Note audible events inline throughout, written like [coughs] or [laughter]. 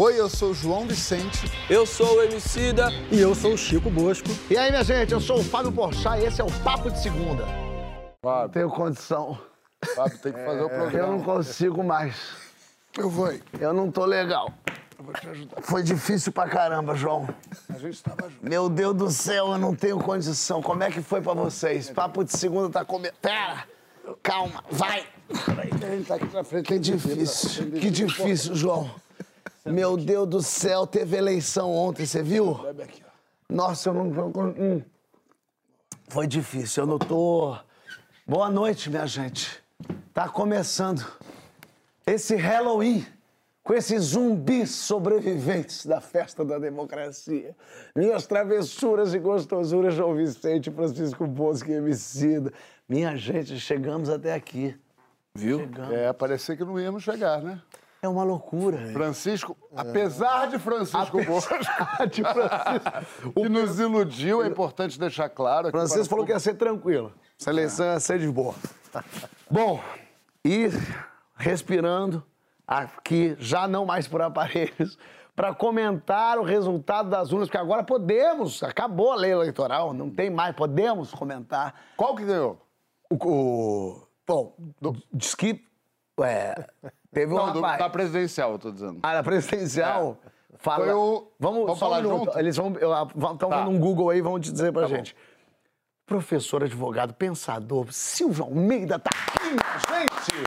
Oi, eu sou o João Vicente. Eu sou o Emicida. E eu sou o Chico Bosco. E aí, minha gente, eu sou o Fábio Porchat e esse é o Papo de Segunda. Fábio, Tenho condição. Fábio tem que fazer o Eu programa. não consigo mais. Eu vou aí. Eu não tô legal. Eu vou te ajudar. Foi difícil pra caramba, João. A gente estava junto. Meu Deus do céu, eu não tenho condição. Como é que foi pra vocês? Papo de segunda tá comendo. Pera! Calma, vai! Ele tá aqui na frente. Que difícil, que difícil, João. Meu Deus do céu, teve eleição ontem, você viu? Nossa, eu não. hum. Foi difícil, eu não tô. Boa noite, minha gente. Tá começando esse Halloween com esses zumbis sobreviventes da festa da democracia. Minhas travessuras e gostosuras, João Vicente, Francisco Bosco e Emicida. Minha gente, chegamos até aqui. Viu? É, parecia que não íamos chegar, né? É uma loucura. Francisco, apesar de Francisco Bosco, [laughs] de Francisco. que nos iludiu, é importante deixar claro. Francisco falou que ia ser tranquilo. Essa eleição ia ser de boa. Bom, e respirando aqui, já não mais por aparelhos, para comentar o resultado das urnas, porque agora podemos, acabou a lei eleitoral, não tem mais, podemos comentar. Qual que ganhou? O, o- bom, diz que é, teve um Não, do, rapaz... da presidencial, eu tô dizendo. Ah, na presidencial? Fala. Foi o- Vamos, vamos só um falar minuto. junto? Eles vão. Estão Tá. vendo um Google aí, vão te dizer pra Tá bom. gente. Professor, advogado, pensador, Silvio Almeida tá aqui, gente!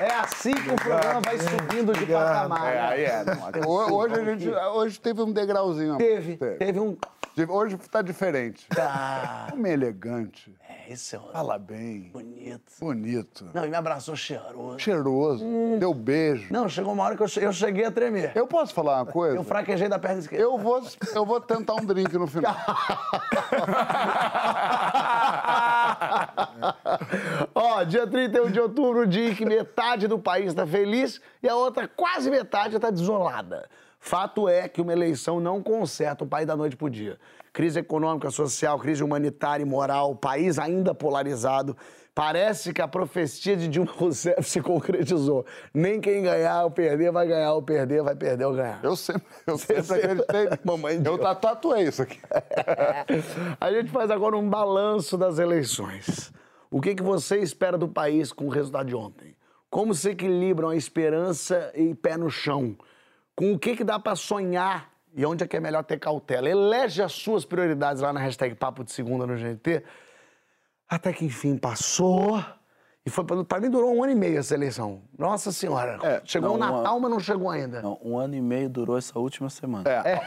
É assim que o programa vai subindo de patamar. É, aí é. não, ho- hoje, a gente, hoje teve um degrauzinho. mais. Teve, teve um. Hoje tá diferente. Tá. Homem elegante. Esse é. Fala bem. Bonito. Bonito. Não, e me abraçou cheiroso. Cheiroso. Deu beijo. Não, chegou uma hora que eu che- eu cheguei a tremer. Eu posso falar uma coisa? Eu fraquejei da perna esquerda. Eu vou, eu vou tentar um drink no final. [laughs] Ó, dia 31 de outubro, dia em que metade do país está feliz e a outra quase metade está desolada. Fato é que uma eleição não conserta o país da noite pro dia. Crise econômica, social, crise humanitária e moral, país ainda polarizado. Parece que a profecia de Dilma Rousseff se concretizou. Nem quem ganhar ou perder vai ganhar ou perder vai perder ou ganhar. Eu sempre, eu sempre sempre- acreditei. [laughs] Mamãe eu Deus. tatuei isso aqui. [laughs] A gente faz agora um balanço das eleições. O que, que você espera do país com o resultado de ontem? Como se equilibram a esperança e pé no chão? Com o que, que dá para sonhar e onde é que é melhor ter cautela? Elege as suas prioridades lá na hashtag Papo de Segunda no GNT. Até que enfim passou. E foi para mim durou um ano e meio essa eleição. Nossa Senhora. É, chegou o não, Natal, uma- mas não chegou ainda. Não, um ano e meio durou essa última semana. É. É,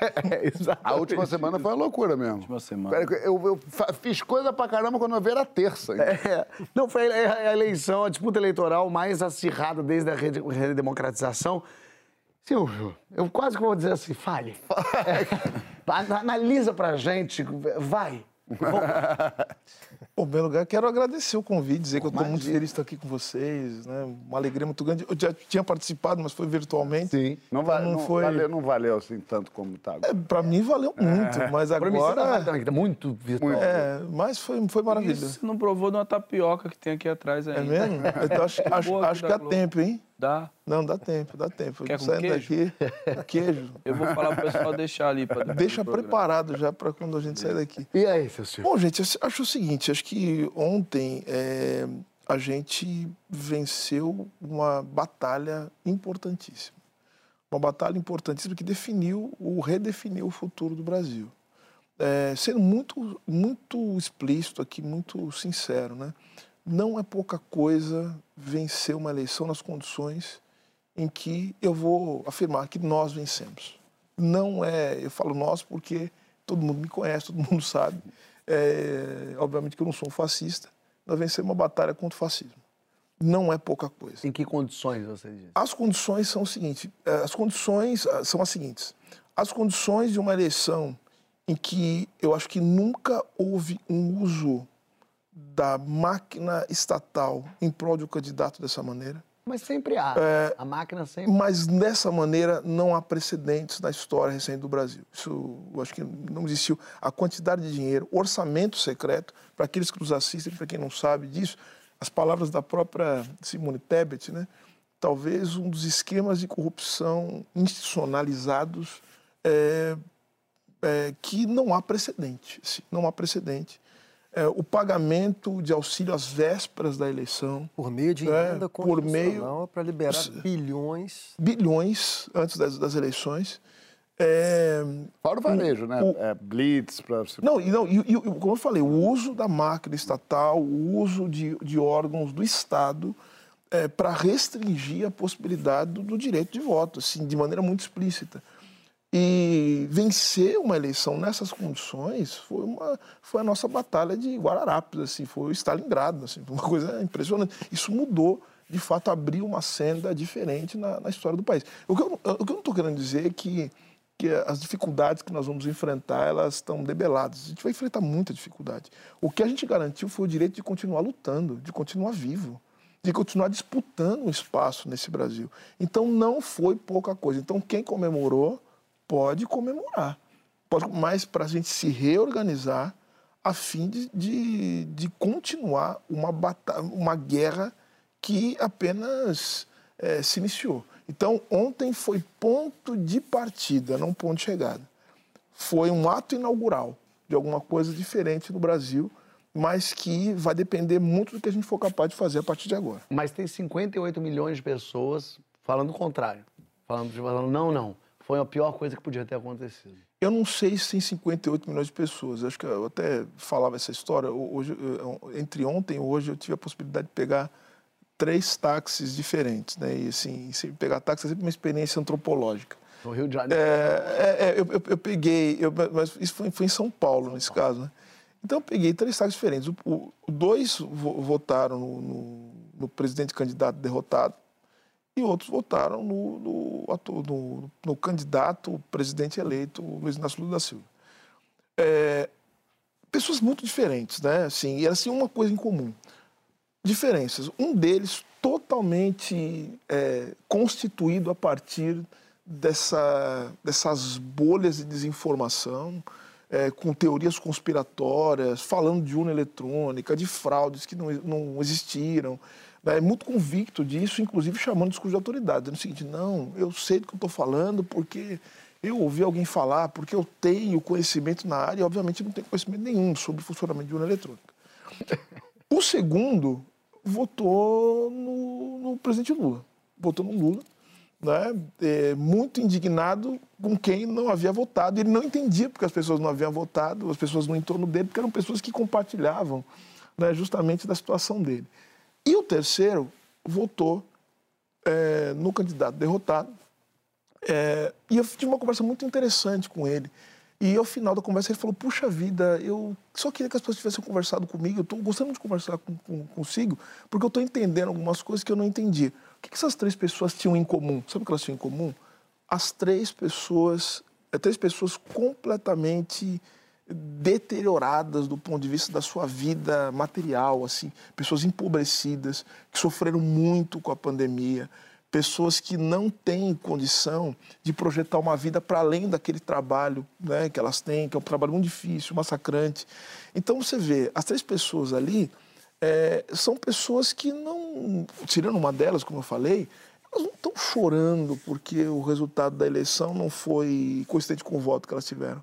[laughs] exatamente. A última semana foi uma loucura mesmo. Última semana. Eu, eu fiz coisa pra caramba quando eu vi era terça. hein? É. Não, foi a a eleição, a disputa eleitoral mais acirrada desde a rede- redemocratização. Silvio, eu quase que vou dizer assim, fale. [laughs] É, ana- [laughs] analisa pra gente, vai. Bom, [laughs] em primeiro lugar, quero agradecer o convite, dizer que eu estou muito feliz de estar aqui com vocês, né? Uma alegria muito grande. Eu já tinha participado, mas foi virtualmente. Sim. Não, va- Não não foi- valeu, não valeu assim tanto como tá. agora. É, para mim valeu muito, mas Pra mim, tá agora. tá muito virtual. É, mas foi, foi maravilhoso. Você não provou de uma tapioca que tem aqui atrás ainda. É mesmo? [laughs] Então acho, acho, acho que dá Globo. tempo, hein? Dá. Não, dá tempo, dá tempo. Quer com Saindo queijo? daqui, queijo. Eu vou falar pro pessoal deixar ali pra Deixa preparado já para quando a gente sair daqui. E aí, Bom, gente, acho o seguinte, acho que ontem é, a gente venceu uma batalha importantíssima. Uma batalha importantíssima que definiu ou redefiniu o futuro do Brasil. É, sendo muito, muito explícito aqui, muito sincero, né? Não é pouca coisa vencer uma eleição nas condições em que eu vou afirmar que nós vencemos. Não é, eu falo nós porque todo mundo me conhece, todo mundo sabe. É, obviamente que eu não sou um fascista. Nós vencemos uma batalha contra o fascismo. Não é pouca coisa. Em que condições você diz? As condições são o seguinte, eh, as condições ah, são as seguintes. As condições de uma eleição em que eu acho que nunca houve um uso da máquina estatal em prol de um candidato dessa maneira, Mas sempre há. É. A máquina sempre. mas dessa maneira não há precedentes na história recente do Brasil. Isso, eu acho que não existiu. A quantidade de dinheiro, orçamento secreto, para aqueles que nos assistem, para quem não sabe disso, as palavras da própria Simone Tebet, né? talvez um dos esquemas de corrupção institucionalizados é, é, que não há precedente. Assim, não há precedente. É, o pagamento de auxílio às vésperas da eleição. Por meio de É, emenda por meio- constitucional para liberar bilhões. bilhões antes das, das eleições. É, Fora o varejo, né? o- É, blitz, pra... não, não e, e, como eu falei, o uso da máquina estatal, o uso de, de órgãos do Estado para restringir a possibilidade do, do direito de voto, assim, de maneira muito explícita. E vencer uma eleição nessas condições foi, uma, foi a nossa batalha de Guararapes, assim, foi o Stalingrado, assim, uma coisa impressionante. Isso mudou, de fato, abriu uma senda diferente na, na história do país. O que eu, o que eu não estou querendo dizer é que, que as dificuldades que nós vamos enfrentar, elas estão debeladas. A gente vai enfrentar muita dificuldade. O que a gente garantiu foi o direito de continuar lutando, de continuar vivo de continuar disputando um espaço nesse Brasil. Então não foi pouca coisa. Então quem comemorou pode comemorar, pode, mas para a gente se reorganizar a fim de, de, de continuar uma, batalha, uma guerra que apenas eh, se iniciou. Então ontem foi ponto de partida, não ponto de chegada. Foi um ato inaugural de alguma coisa diferente no Brasil, mas que vai depender muito do que a gente for capaz de fazer a partir de agora. Mas tem 58 milhões de pessoas falando o contrário. Falando, falando, não, não. Foi a pior coisa que podia ter acontecido. Eu não sei se tem 58 milhões de pessoas. Acho que eu até falava essa história. Hoje, eu- entre ontem e hoje, eu tive a possibilidade de pegar três táxis diferentes. Né? E assim, pegar táxi é sempre uma experiência antropológica. No Rio de Janeiro. É, é, é, eu, eu- eu peguei, eu- mas isso foi, foi em São Paulo, nesse caso, né? Então eu peguei três táxis diferentes. O, o- dois vo- votaram no, no- no presidente candidato derrotado e outros votaram no, no, no- no candidato presidente eleito, Luiz Inácio Lula da Silva. É, pessoas muito diferentes, né? Assim, e era assim uma coisa em comum. Diferenças. Um deles totalmente é, constituído a partir dessa, dessas bolhas de desinformação, é, com teorias conspiratórias, falando de urna eletrônica, de fraudes que não, não existiram. Né? Muito convicto disso, inclusive chamando discurso de autoridade, dizendo o seguinte: não, eu sei do que eu estou falando porque eu ouvi alguém falar, porque eu tenho conhecimento na área e, obviamente, não tenho conhecimento nenhum sobre o funcionamento de urna eletrônica. [laughs] O segundo votou no, no presidente Lula. Votou no Lula, né? É, muito indignado com quem não havia votado. Ele não entendia porque as pessoas não haviam votado, as pessoas no entorno dele, porque eram pessoas que compartilhavam né, justamente da situação dele. E o terceiro votou é, no candidato derrotado. É, e eu tive uma conversa muito interessante com ele. E ao final da conversa ele falou: Puxa vida, eu só queria que as pessoas tivessem conversado comigo. Eu estou gostando de conversar com, com, consigo, porque eu estou entendendo algumas coisas que eu não entendi. O que, que essas três pessoas tinham em comum? Sabe o que elas tinham em comum? As três pessoas, é, três pessoas completamente deterioradas do ponto de vista da sua vida material, assim, pessoas empobrecidas que sofreram muito com a pandemia, pessoas que não têm condição de projetar uma vida para além daquele trabalho né, que elas têm, que é um trabalho muito difícil, massacrante. Então você vê, as três pessoas ali é, são pessoas que não, tirando uma delas, como eu falei, elas não estão chorando porque o resultado da eleição não foi coincidente com o voto que elas tiveram.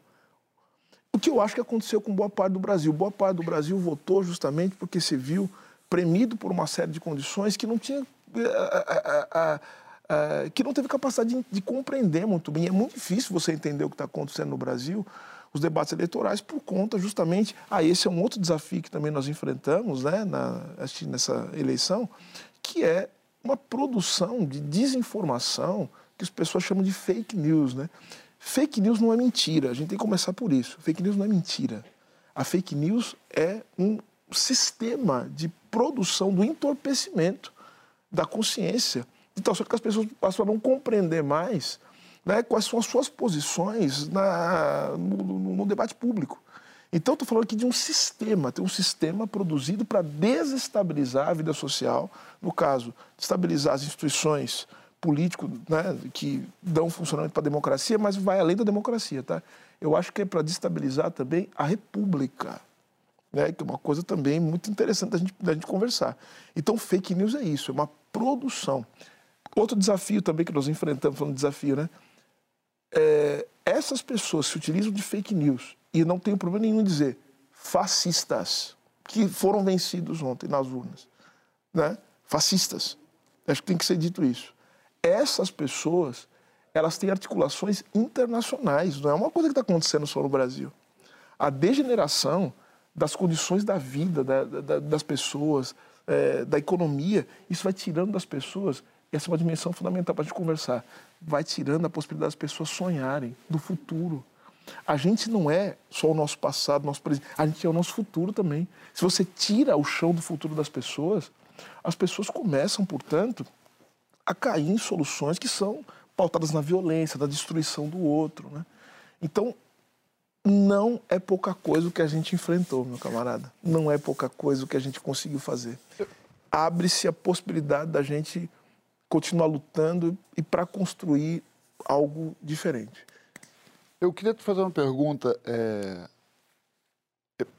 O que eu acho que aconteceu com boa parte do Brasil. Boa parte do Brasil votou justamente porque se viu premido por uma série de condições que não tinha. eh, eh, eh, que não teve capacidade de, de compreender muito bem. É muito difícil você entender o que está acontecendo no Brasil, os debates eleitorais, por conta justamente. Ah, esse é um outro desafio que também nós enfrentamos né, na, nessa eleição, que é uma produção de desinformação que as pessoas chamam de fake news. Né? Fake news não é mentira, a gente tem que começar por isso. Fake news não é mentira. A fake news é um sistema de produção do entorpecimento da consciência, de tal sorte que as pessoas passam a não compreender mais né, quais são as suas posições na, no, no- no debate público. Então, estou falando aqui de um sistema, tem um sistema produzido para desestabilizar a vida social, no caso, estabilizar as instituições políticas né, que dão funcionamento para a democracia, mas vai além da democracia. Tá? Eu acho que é para destabilizar também a república né, que é uma coisa também muito interessante da gente, da gente conversar. Então, fake news é isso, é uma produção. Outro desafio também que nós enfrentamos, falando de desafio, né? É, essas pessoas se utilizam de fake news e não tenho problema nenhum em dizer fascistas que foram vencidos ontem nas urnas, né? Fascistas. Acho que tem que ser dito isso. Essas pessoas, elas têm articulações internacionais, não é uma coisa que está acontecendo só no Brasil. A degeneração das condições da vida da, da, das pessoas, é, da economia, isso vai tirando das pessoas, essa é uma dimensão fundamental para a gente conversar, vai tirando a possibilidade das pessoas sonharem do futuro. A gente não é só o nosso passado, nosso presente, a gente é o nosso futuro também. Se você tira o chão do futuro das pessoas, as pessoas começam, portanto, a cair em soluções que são pautadas na violência, na destruição do outro. Né? Então, não é pouca coisa o que a gente enfrentou, meu camarada. Não é pouca coisa o que a gente conseguiu fazer. Abre-se a possibilidade da gente continuar lutando e para construir algo diferente. Eu queria te fazer uma pergunta. É...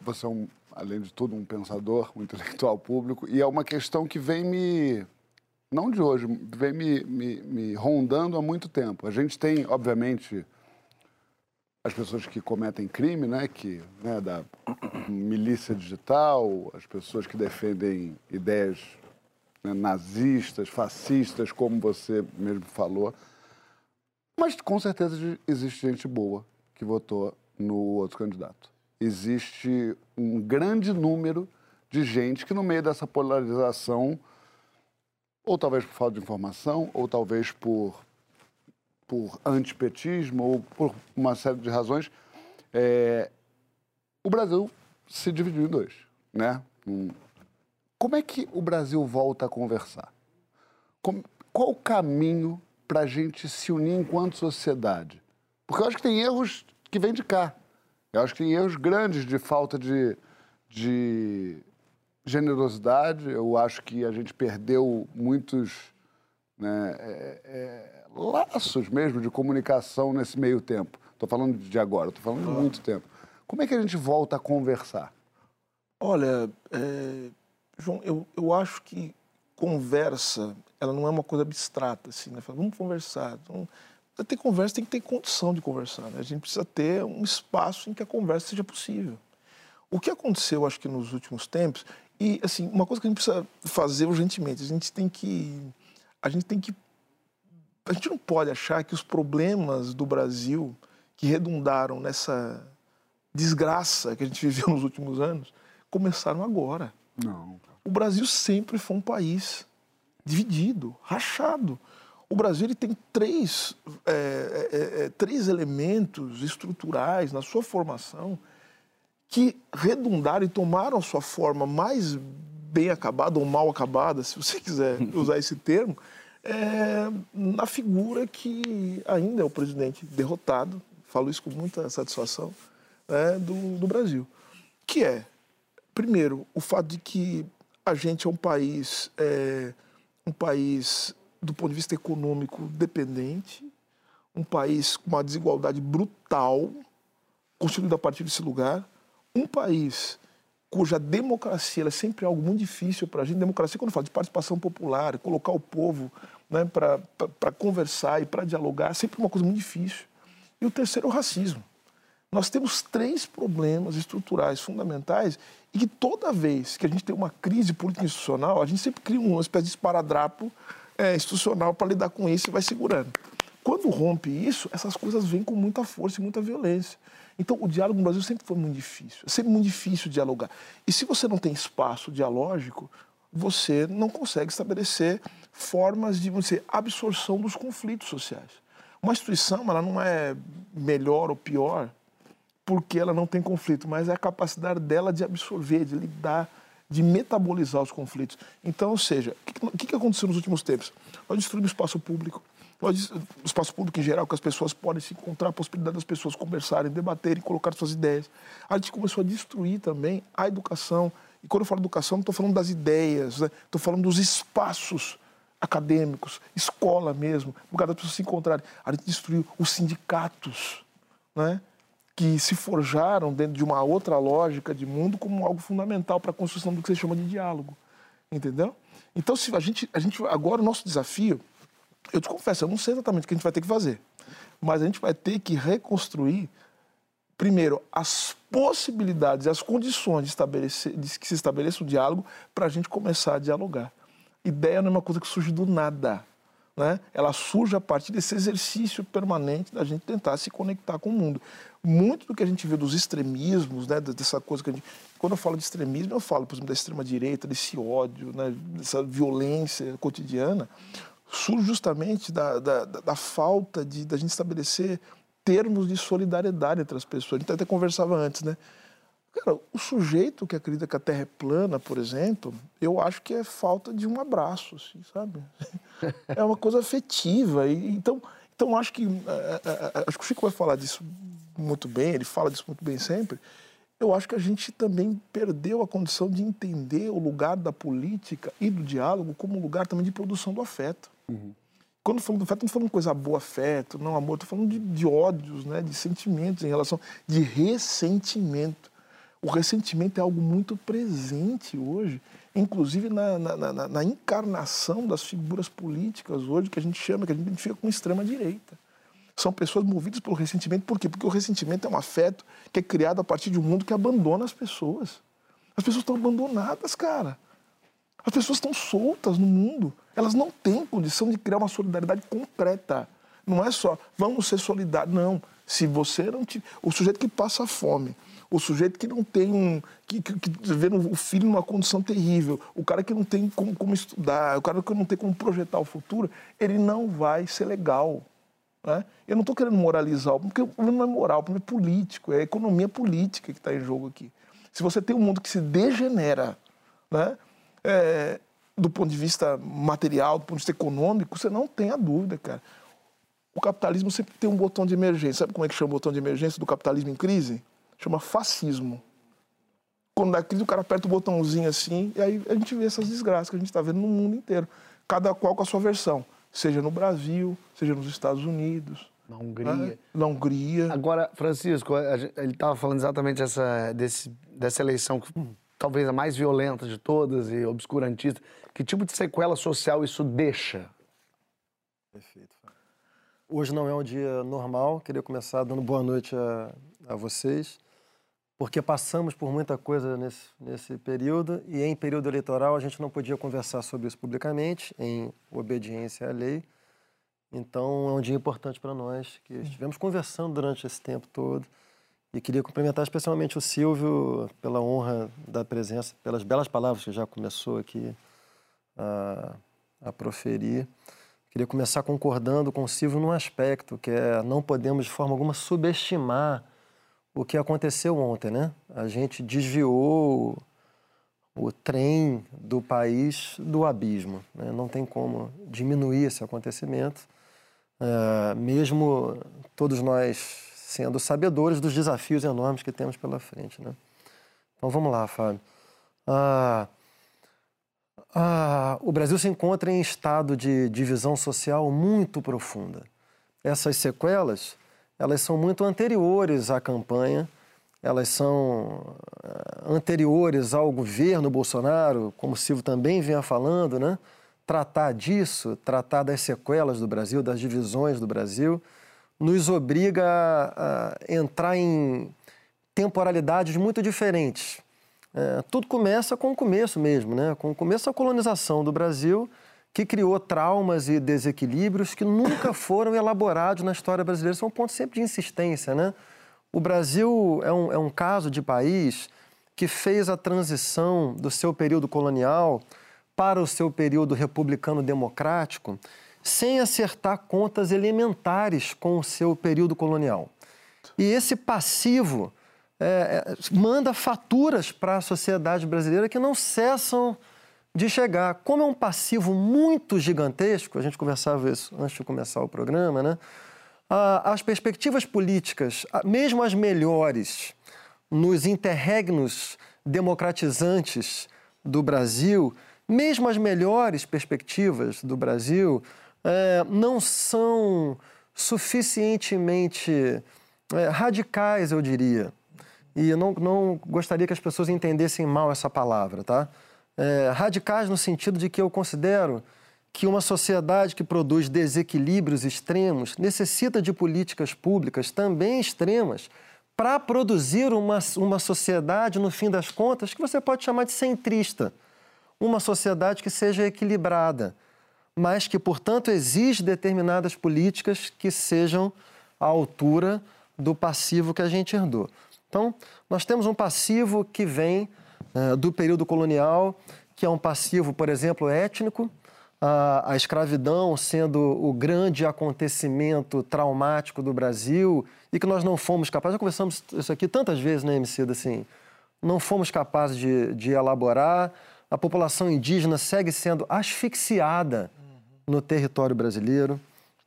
Você é, um, além de tudo, um pensador, um [laughs] intelectual público, e é uma questão que vem me. Não de hoje, vem me, me, me rondando há muito tempo. A gente tem, obviamente, as pessoas que cometem crime, né, que né, da milícia digital, as pessoas que defendem ideias né, nazistas, fascistas, como você mesmo falou. Mas com certeza existe gente boa que votou no outro candidato. Existe um grande número de gente que, no meio dessa polarização, ou talvez por falta de informação, ou talvez por, por antipetismo, ou por uma série de razões, é, o Brasil se dividiu em dois. Né? Como é que o Brasil volta a conversar? Como, qual o caminho para a gente se unir enquanto sociedade? Porque eu acho que tem erros que vêm de cá. Eu acho que tem erros grandes de falta de, de generosidade. Eu acho que a gente perdeu muitos né, é, é, laços mesmo de comunicação nesse meio tempo. Estou falando de agora, estou falando de muito tempo. Como é que a gente volta a conversar? Olha, é, João, eu, eu acho que conversa, ela não é uma coisa abstrata, assim, né? Vamos conversar. Então, para ter conversa, tem que ter condição de conversar. Né? A gente precisa ter um espaço em que a conversa seja possível. O que aconteceu, acho que nos últimos tempos, e assim, uma coisa que a gente precisa fazer urgentemente, a gente tem que. A gente tem que. A gente não pode achar que os problemas do Brasil que redundaram nessa desgraça que a gente viveu [laughs] nos últimos anos começaram agora. Não. O Brasil sempre foi um país dividido, rachado. O Brasil ele tem três, é, é, é, três elementos estruturais na sua formação que redundaram e tomaram a sua forma mais bem acabada ou mal acabada, se você [laughs] quiser usar esse termo, é, na figura que ainda é o presidente derrotado, falo isso com muita satisfação, né, do, do Brasil. Que é, primeiro, o fato de que a gente é um país, é, um país do ponto de vista econômico dependente, um país com uma desigualdade brutal, construído a partir desse lugar, um país cuja democracia é sempre algo muito difícil para a gente. Democracia, quando fala de participação popular, colocar o povo né, para conversar e para dialogar, é sempre uma coisa muito difícil. E o terceiro é o racismo. Nós temos três problemas estruturais fundamentais e que toda vez que a gente tem uma crise política institucional, a gente sempre cria uma espécie de esparadrapo é, institucional para lidar com isso e vai segurando. Quando rompe isso, essas coisas vêm com muita força e muita violência. Então, o diálogo no Brasil sempre foi muito difícil. É sempre muito difícil dialogar. E se você não tem espaço dialógico, você não consegue estabelecer formas de você, absorção dos conflitos sociais. Uma instituição ela não é melhor ou pior porque ela não tem conflito, mas é a capacidade dela de absorver, de lidar, de metabolizar os conflitos. Então, ou seja, o que, que aconteceu nos últimos tempos? Nós destruímos espaço público, o espaço público em geral, que as pessoas podem se encontrar, a possibilidade das pessoas conversarem, debaterem, colocar suas ideias. A gente começou a destruir também a educação. E quando eu falo educação, não estou falando das ideias, estou né? falando dos espaços acadêmicos, escola mesmo, lugar das pessoas se encontrarem. A gente destruiu os sindicatos, né? que se forjaram dentro de uma outra lógica de mundo como algo fundamental para a construção do que você chama de diálogo. Entendeu? Então, se a gente, a gente agora o nosso desafio Eu te confesso, eu não sei exatamente o que a gente vai ter que fazer, mas a gente vai ter que reconstruir, primeiro, as possibilidades, as condições de, estabelecer, de que se estabeleça o diálogo para a gente começar a dialogar. Ideia não é uma coisa que surge do nada. Né? Ela surge a partir desse exercício permanente da gente tentar se conectar com o mundo. Muito do que a gente vê dos extremismos, né, dessa coisa que a gente. Quando eu falo de extremismo, eu falo, por exemplo, da extrema-direita, desse ódio, né, dessa violência cotidiana, surge justamente da, da, da falta de da gente estabelecer termos de solidariedade entre as pessoas. A gente até conversava antes, né? Cara, o sujeito que acredita que a Terra é plana, por exemplo, eu acho que é falta de um abraço, assim, sabe? É uma coisa afetiva. E, então, então acho que é, é, é, acho que o Chico vai falar disso muito bem. Ele fala disso muito bem sempre. Eu acho que a gente também perdeu a condição de entender o lugar da política e do diálogo como um lugar também de produção do afeto. Uhum. Quando falamos do afeto, não falando coisa boa, afeto, não amor, estou falando de, de ódios, né, de sentimentos em relação, de ressentimento. O ressentimento é algo muito presente hoje, inclusive na, na, na, na encarnação das figuras políticas hoje, que a gente chama, que a gente identifica com extrema-direita. São pessoas movidas pelo ressentimento, por quê? Porque o ressentimento é um afeto que é criado a partir de um mundo que abandona as pessoas. As pessoas estão abandonadas, cara. As pessoas estão soltas no mundo. Elas não têm condição de criar uma solidariedade concreta. Não é só, vamos ser solidários. Não. Se você não tiver. O sujeito que passa fome, o sujeito que não tem um. que, que, que vê o filho numa condição terrível, o cara que não tem como, como estudar, o cara que não tem como projetar o futuro, ele não vai ser legal. Né? Eu não estou querendo moralizar, porque o problema não é moral, o problema é político, é a economia política que está em jogo aqui. Se você tem um mundo que se degenera, né? É, do ponto de vista material, do ponto de vista econômico, você não tem a dúvida, cara. O capitalismo sempre tem um botão de emergência. Sabe como é que chama o botão de emergência do capitalismo em crise? Chama fascismo. Quando dá crise, o cara aperta o botãozinho assim, e aí a gente vê essas desgraças que a gente está vendo no mundo inteiro. Cada qual com a sua versão. Seja no Brasil, seja nos Estados Unidos. Na Hungria. Né? Na Hungria. Agora, Francisco, ele estava falando exatamente essa, desse, dessa eleição, que, hum, talvez a mais violenta de todas e obscurantista. Que tipo de sequela social isso deixa? Perfeito. Hoje não é um dia normal. Queria começar dando boa noite a, a vocês, porque passamos por muita coisa nesse, nesse período e em período eleitoral a gente não podia conversar sobre isso publicamente, em obediência à lei. Então é um dia importante para nós, que estivemos conversando durante esse tempo todo. E queria cumprimentar especialmente o Silvio pela honra da presença, pelas belas palavras que já começou aqui a, a proferir. Queria começar concordando com o Silvio num aspecto, que é não podemos de forma alguma subestimar o que aconteceu ontem, né? A gente desviou o trem do país do abismo. Né? Não tem como diminuir esse acontecimento, é, mesmo todos nós sendo sabedores dos desafios enormes que temos pela frente. Né? Então vamos lá, Fábio. Ah, ah, o Brasil se encontra em estado de divisão social muito profunda. Essas sequelas elas são muito anteriores à campanha, elas são eh, anteriores ao governo Bolsonaro, como o Silvio também vinha falando, né? Tratar disso, tratar das sequelas do Brasil, das divisões do Brasil, nos obriga a, a entrar em temporalidades muito diferentes. É, tudo começa com o começo mesmo, né? com o começo da colonização do Brasil que criou traumas e desequilíbrios que nunca [coughs] foram elaborados na história brasileira. Isso é um ponto sempre de insistência, né? O Brasil é um, é um caso de país que fez a transição do seu período colonial para o seu período republicano-democrático sem acertar contas elementares com o seu período colonial. E esse passivo é, é, manda faturas para a sociedade brasileira que não cessam de chegar. Como é um passivo muito gigantesco, a gente conversava isso antes de começar o programa, né? as perspectivas políticas, mesmo as melhores, nos interregnos democratizantes do Brasil, mesmo as melhores perspectivas do Brasil, é, não são suficientemente é, radicais, eu diria. E eu não, não gostaria que as pessoas entendessem mal essa palavra, tá? é, radicais no sentido de que eu considero que uma sociedade que produz desequilíbrios extremos necessita de políticas públicas também extremas para produzir uma, uma sociedade, no fim das contas, que você pode chamar de centrista. Uma sociedade que seja equilibrada, mas que, portanto, exige determinadas políticas que sejam à altura do passivo que a gente herdou. Então, nós temos um passivo que vem uh, do período colonial, que é um passivo, por exemplo, étnico, a, a, escravidão sendo o grande acontecimento traumático do Brasil e que nós não fomos capazes, já conversamos isso aqui tantas vezes, né, MC, assim, não fomos capazes de, de elaborar, a população indígena segue sendo asfixiada no território brasileiro.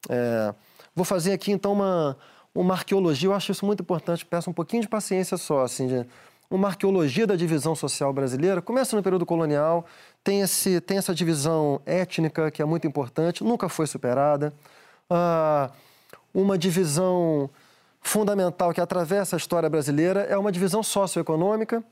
É, vou fazer aqui, então, uma, uma arqueologia, eu acho isso muito importante, peço um pouquinho de paciência só, assim, de, uma arqueologia da divisão social brasileira, começa no período colonial, tem, esse, tem essa divisão étnica que é muito importante, nunca foi superada. Ah, uma divisão fundamental que atravessa a história brasileira é uma divisão socioeconômica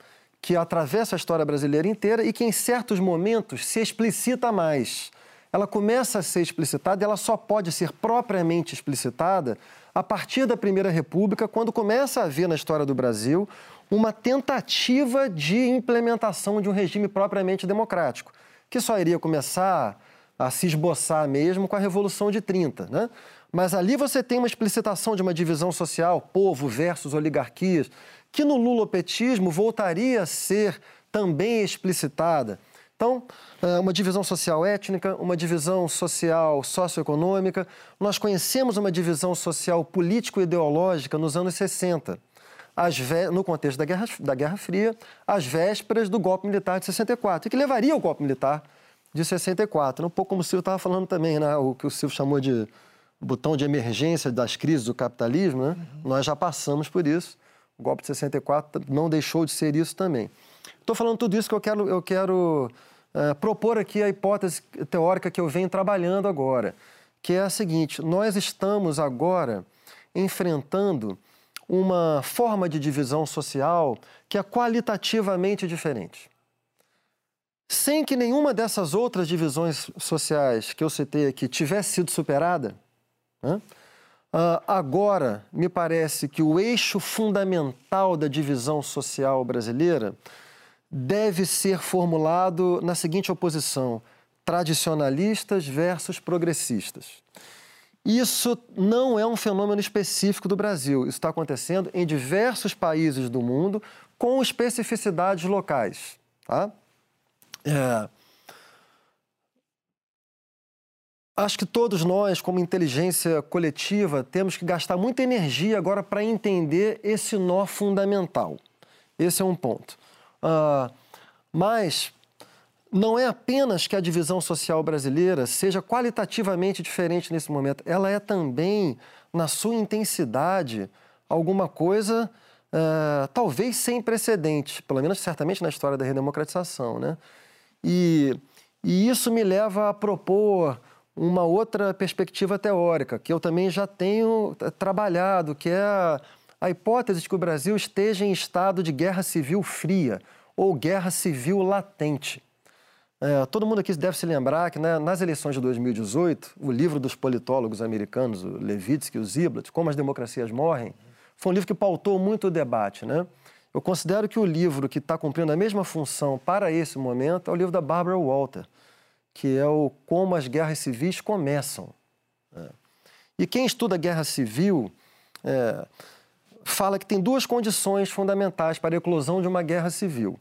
que atravessa a história brasileira inteira e que em certos momentos se explicita mais. Ela começa a ser explicitada e ela só pode ser propriamente explicitada a partir da Primeira República, quando começa a haver na história do Brasil uma tentativa de implementação de um regime propriamente democrático, que só iria começar a se esboçar mesmo com a Revolução de 30. Né? Mas ali você tem uma explicitação de uma divisão social, povo versus oligarquias, que no lulopetismo voltaria a ser também explicitada. Então, é, uma divisão social étnica, uma divisão social socioeconômica. Nós conhecemos uma divisão social político-ideológica nos anos 60 no contexto da Guerra, da Guerra Fria, às vésperas do golpe militar de 64, e que levaria ao golpe militar de 64. Um pouco como o Silvio estava falando também, né? o que o Silvio chamou de botão de emergência das crises do capitalismo, né? Uhum. nós já passamos por isso. O golpe de 64 não deixou de ser isso também. Estou falando tudo isso que eu quero, eu quero uh, propor aqui a hipótese teórica que eu venho trabalhando agora, que é a seguinte: nós estamos agora enfrentando uma forma de divisão social que é qualitativamente diferente. Sem que nenhuma dessas outras divisões sociais que eu citei aqui tivesse sido superada, né? Uh, agora, me parece que o eixo fundamental da divisão social brasileira deve ser formulado na seguinte oposição: tradicionalistas versus progressistas. Isso não é um fenômeno específico do Brasil. Isso está acontecendo em diversos países do mundo com especificidades locais. Tá? É... Acho que todos nós, como inteligência coletiva, temos que gastar muita energia agora para entender esse nó fundamental. Esse é um ponto. Uh, mas não é apenas que a divisão social brasileira seja qualitativamente diferente nesse momento, ela é também, na sua intensidade, alguma coisa uh, talvez sem precedente, pelo menos certamente na história da redemocratização. Né? E, e isso me leva a propor uma outra perspectiva teórica, que eu também já tenho eh, trabalhado, que é a, a hipótese de que o Brasil esteja em estado de guerra civil fria ou guerra civil latente. É, todo mundo aqui deve se lembrar que né, nas eleições de 2018, o livro dos politólogos americanos, o Levitsky e o Ziblatt, Como as Democracias Morrem, foi um livro que pautou muito o debate. Né? Eu considero que o livro que está cumprindo a mesma função para esse momento é o livro da Barbara Walter, que é o Como as Guerras Civis Começam. É. E quem estuda guerra civil é, fala que tem duas condições fundamentais para a eclosão de uma guerra civil.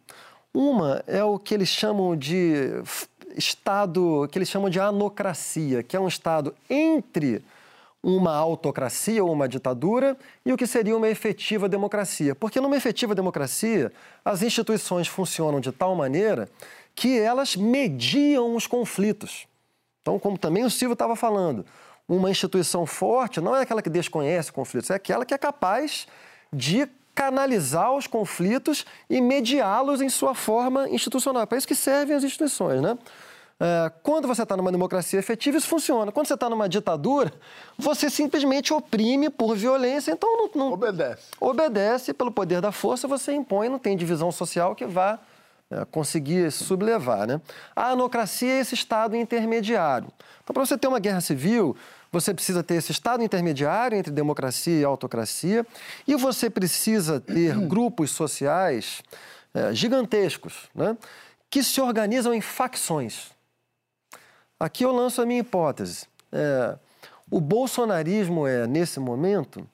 Uma é o que eles chamam de Estado, que eles chamam de anocracia, que é um Estado entre uma autocracia ou uma ditadura e o que seria uma efetiva democracia. Porque numa efetiva democracia, as instituições funcionam de tal maneira que elas mediam os conflitos. Então, como também o Silvio estava falando, uma instituição forte não é aquela que desconhece conflitos, é aquela que é capaz de canalizar os conflitos e mediá-los em sua forma institucional. É para isso que servem as instituições, né? É, quando você está numa democracia efetiva, isso funciona. Quando você está numa ditadura, você simplesmente oprime por violência, então não, não, Obedece. Obedece pelo poder da força, você impõe, não tem divisão social que vá é, conseguir sublevar. Né? A anocracia é esse estado intermediário. Então, para você ter uma guerra civil, você precisa ter esse estado intermediário entre democracia e autocracia, e você precisa ter grupos sociais é, gigantescos, né, que se organizam em facções. Aqui eu lanço a minha hipótese. É, o bolsonarismo é, nesse momento,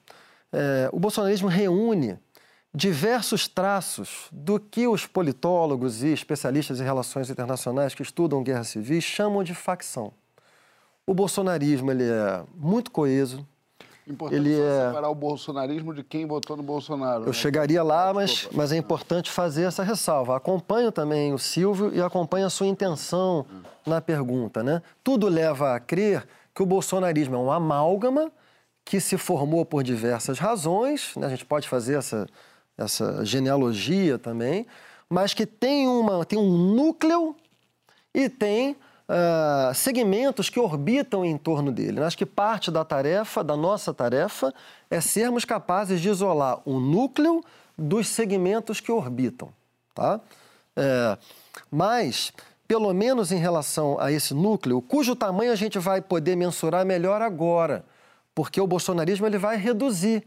é, o bolsonarismo reúne diversos traços do que os politólogos e especialistas em relações internacionais que estudam guerra civil chamam de facção. O bolsonarismo ele é muito coeso. Importante Ele é- separar o bolsonarismo de quem votou no Bolsonaro. Eu né? chegaria lá, mas, mas é importante fazer essa ressalva. Acompanho também o Silvio e acompanho a sua intenção na pergunta. Né? Tudo leva a crer que o bolsonarismo é um amálgama que se formou por diversas razões, né? a gente pode fazer essa, essa genealogia também, mas que tem, uma, tem um núcleo e tem ah, segmentos que orbitam em torno dele. Acho que parte da tarefa, da nossa tarefa, é sermos capazes de isolar o núcleo dos segmentos que orbitam. Tá? É, mas, pelo menos em relação a esse núcleo, cujo tamanho a gente vai poder mensurar melhor agora, porque o bolsonarismo ele vai reduzir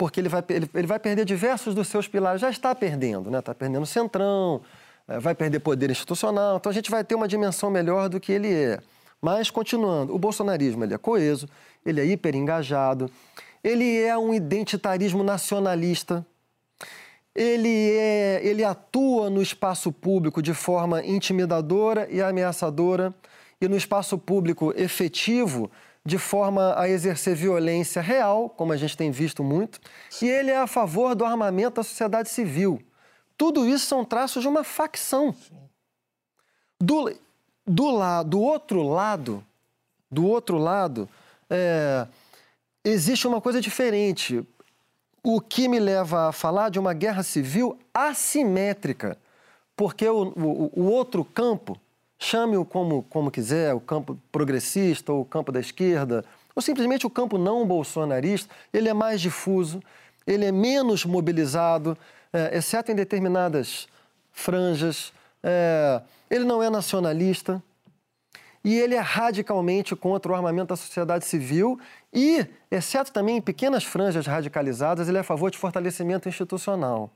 porque ele vai, ele, ele vai perder diversos dos seus pilares. Já está perdendo, né? Está perdendo o centrão, vai perder poder institucional. Então a gente vai ter uma dimensão melhor do que ele é. Mas, continuando, o bolsonarismo ele é coeso, ele é hiper engajado, ele é um identitarismo nacionalista, ele, é, ele atua no espaço público de forma intimidadora e ameaçadora, e no espaço público efetivo, de forma a exercer violência real, como a gente tem visto muito, e ele é a favor do armamento da sociedade civil. Tudo isso são traços de uma facção. Do, do, la, do outro lado, do outro lado, é, existe uma coisa diferente. O que me leva a falar de uma guerra civil assimétrica, porque o, o, o outro campo, chame-o como, como quiser, o campo progressista ou o campo da esquerda, ou simplesmente o campo não bolsonarista, ele é mais difuso, ele é menos mobilizado, é, exceto em determinadas franjas, é, ele não é nacionalista, e ele é radicalmente contra o armamento da sociedade civil e, exceto também em pequenas franjas radicalizadas, ele é a favor de fortalecimento institucional.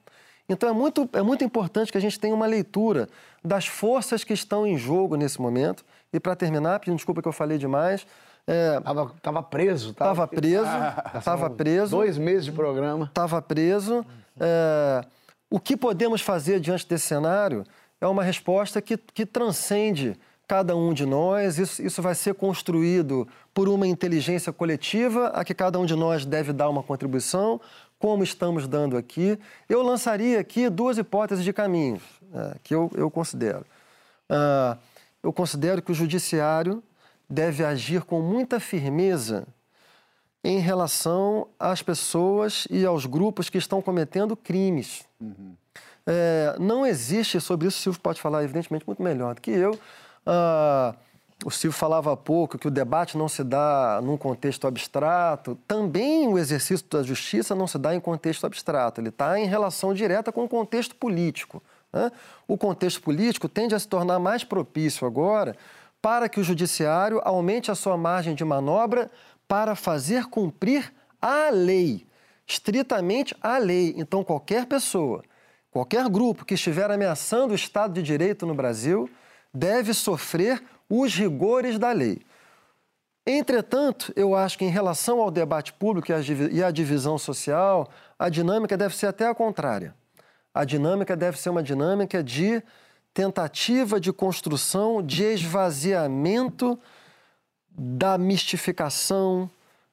Então é muito, é muito importante que a gente tenha uma leitura das forças que estão em jogo nesse momento. E para terminar, pedindo desculpa que eu falei demais, é, Tava, tava preso, tá? estava preso, [laughs] estava preso. Dois meses de programa. estava preso. É, o que podemos fazer diante desse cenário é uma resposta que, que transcende cada um de nós. Isso, isso vai ser construído por uma inteligência coletiva a que cada um de nós deve dar uma contribuição, como estamos dando aqui. Eu lançaria aqui duas hipóteses de caminhos é, que eu, eu considero. Ah, eu considero que o judiciário deve agir com muita firmeza em relação às pessoas e aos grupos que estão cometendo crimes. É, não existe, sobre isso o Silvio pode falar, evidentemente, muito melhor do que eu. Ah, o Silvio falava há pouco que o debate não se dá num contexto abstrato. Também o exercício da justiça não se dá em contexto abstrato, ele está em relação direta com o contexto político. né? O contexto político tende a se tornar mais propício agora para que o judiciário aumente a sua margem de manobra para fazer cumprir a lei, estritamente a lei. Então, qualquer pessoa, qualquer grupo que estiver ameaçando o Estado de Direito no Brasil deve sofrer os rigores da lei. Entretanto, eu acho que em relação ao debate público e à divi- à divisão social, a dinâmica deve ser até a contrária. A dinâmica deve ser uma dinâmica de tentativa de construção, de esvaziamento da mistificação,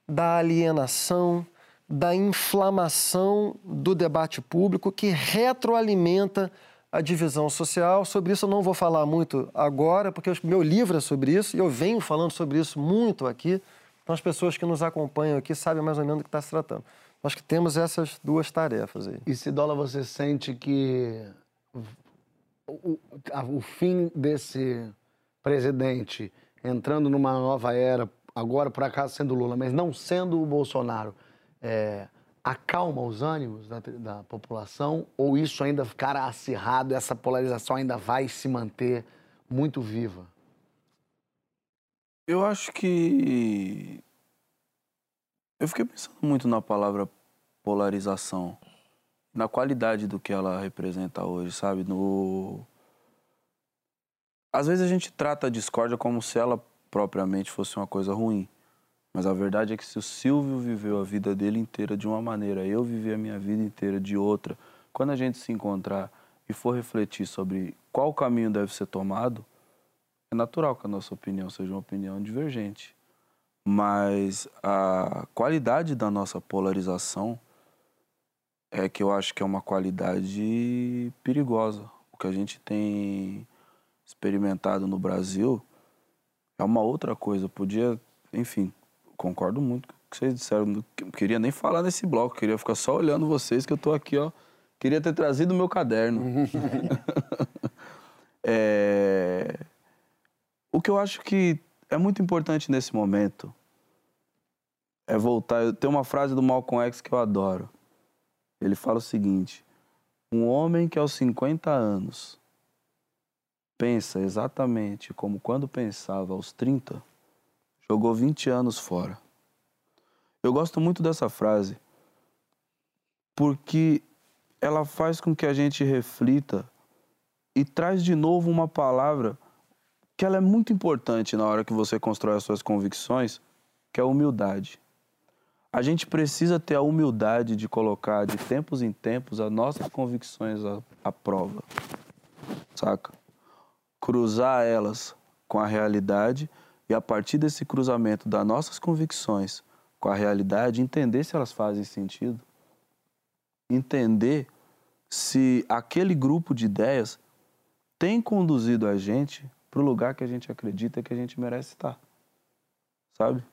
da alienação, da inflamação do debate público que retroalimenta a divisão social. Sobre isso eu não vou falar muito agora, porque o meu livro é sobre isso e eu venho falando sobre isso muito aqui. Então as pessoas que nos acompanham aqui sabem mais ou menos do que está se tratando. Nós que temos essas duas tarefas aí. E Cidola, você sente que o, a- o fim desse presidente entrando numa nova era, agora por acaso sendo Lula, mas não sendo o Bolsonaro, é, acalma os ânimos da, da população ou isso ainda ficará acirrado, essa polarização ainda vai se manter muito viva? Eu acho que. Eu fiquei pensando muito na palavra polarização, na qualidade do que ela representa hoje, sabe? No. Às vezes a gente trata a discórdia como se ela propriamente fosse uma coisa ruim. Mas a verdade é que se o Silvio viveu a vida dele inteira de uma maneira, eu vivi a minha vida inteira de outra, quando a gente se encontrar e for refletir sobre qual caminho deve ser tomado, é natural que a nossa opinião seja uma opinião divergente. Mas a qualidade da nossa polarização é que eu acho que é uma qualidade perigosa. O que a gente tem experimentado no Brasil é uma outra coisa. Podia, enfim, concordo muito com o que vocês disseram. Não queria nem falar nesse bloco, queria ficar só olhando vocês, que eu tô aqui, ó. Queria ter trazido o meu caderno. [laughs] é... O que eu acho que é muito importante nesse momento é voltar. Tem uma frase do Malcolm X que eu adoro. Ele fala o seguinte: Um homem que aos 50 anos pensa exatamente como quando pensava aos 30, jogou 20 anos fora. Eu gosto muito dessa frase porque ela faz com que a gente reflita e traz de novo uma palavra que ela é muito importante na hora que você constrói as suas convicções, que é a humildade. A gente precisa ter a humildade de colocar de tempos em tempos as nossas convicções à, à prova, saca? Cruzar elas com a realidade e a partir desse cruzamento das nossas convicções com a realidade, entender se elas fazem sentido, entender se aquele grupo de ideias tem conduzido a gente para o lugar que a gente acredita que a gente merece estar. Sabe?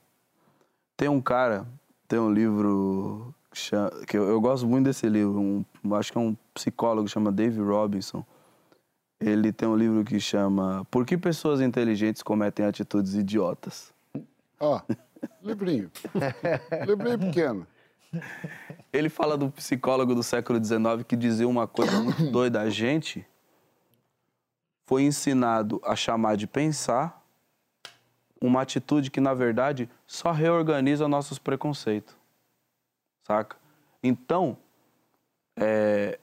Tem um cara, tem um livro que, eu, eu, gosto muito desse livro, um, acho que é um psicólogo chama Dave Robinson. Ele tem um livro que chama Por que pessoas inteligentes cometem atitudes idiotas? Ó, oh, [laughs] livrinho. livrinho pequeno. Ele fala do psicólogo do século XIX que dizia uma coisa muito [coughs] doida. A gente foi ensinado a chamar de pensar uma atitude que, na verdade, só reorganiza nossos preconceitos. Saca? Então, é,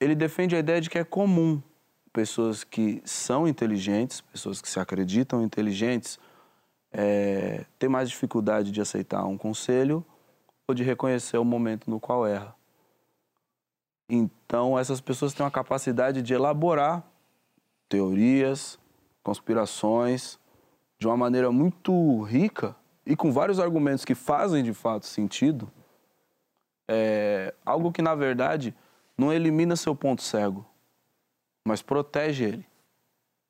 ele defende a ideia de que é comum pessoas que são inteligentes, pessoas que se acreditam inteligentes, é, ter mais dificuldade de aceitar um conselho ou de reconhecer o momento no qual erra. Então, essas pessoas têm uma capacidade de elaborar teorias, conspirações, de uma maneira muito rica e com vários argumentos que fazem de fato sentido, é algo que na verdade não elimina seu ponto cego, mas protege ele,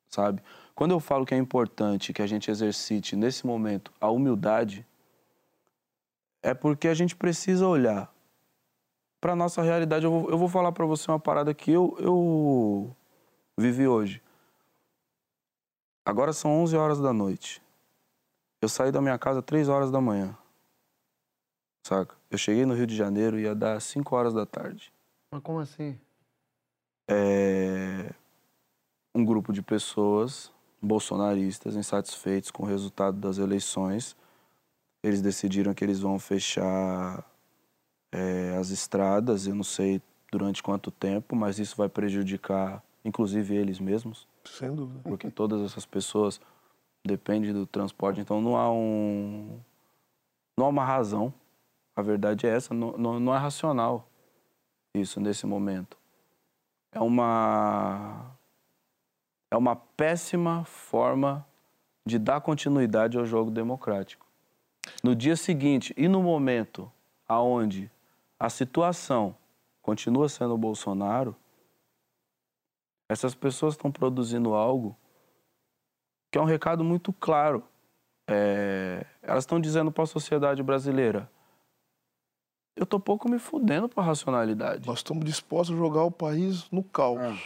sabe? Quando eu falo que é importante que a gente exercite nesse momento a humildade, é porque a gente precisa olhar para nossa realidade. Eu vou, eu vou falar para você uma parada que eu, eu vivi hoje. Agora são 11 horas da noite. Eu saí da minha casa 3 horas da manhã. Saca? Eu cheguei no Rio de Janeiro e ia dar 5 horas da tarde. Mas como assim? É... Um grupo de pessoas bolsonaristas insatisfeitos com o resultado das eleições, eles decidiram que eles vão fechar é, as estradas, eu não sei durante quanto tempo, mas isso vai prejudicar, inclusive, eles mesmos. Sem dúvida. Porque todas essas pessoas dependem do transporte, então não há um. Não há uma razão. A verdade é essa, não, não, não é racional isso nesse momento. É uma. É uma péssima forma de dar continuidade ao jogo democrático. No dia seguinte e no momento aonde a situação continua sendo o Bolsonaro, essas pessoas estão produzindo algo que é um recado muito claro. É, elas estão dizendo para a sociedade brasileira: eu tô pouco me fudendo para a racionalidade. Nós estamos dispostos a jogar o país no caos. É.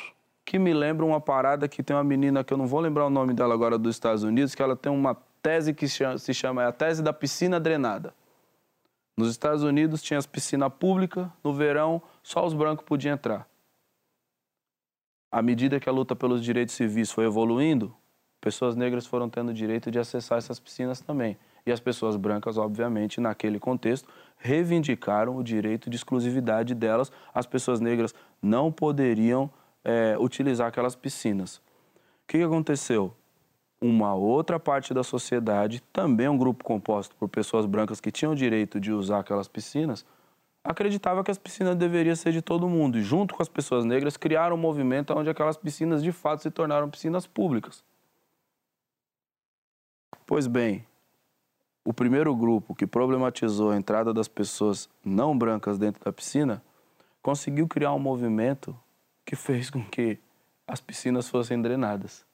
Que me lembra uma parada que tem uma menina que eu não vou lembrar o nome dela agora dos Estados Unidos, que ela tem uma tese que se chama é a tese da piscina drenada. Nos Estados Unidos tinha as piscinas públicas, no verão só os brancos podiam entrar. À medida que a luta pelos direitos civis foi evoluindo, pessoas negras foram tendo o direito de acessar essas piscinas também. E as pessoas brancas, obviamente, naquele contexto, reivindicaram o direito de exclusividade delas. As pessoas negras não poderiam é, utilizar aquelas piscinas. O que, aconteceu? Uma outra parte da sociedade, também um grupo composto por pessoas brancas que tinham o direito de usar aquelas piscinas, acreditava que as piscinas deveriam ser de todo mundo. E, junto com as pessoas negras, criaram um movimento onde aquelas piscinas de fato se tornaram piscinas públicas. Pois bem, o primeiro grupo que problematizou a entrada das pessoas não brancas dentro da piscina conseguiu criar um movimento que fez com que as piscinas fossem drenadas.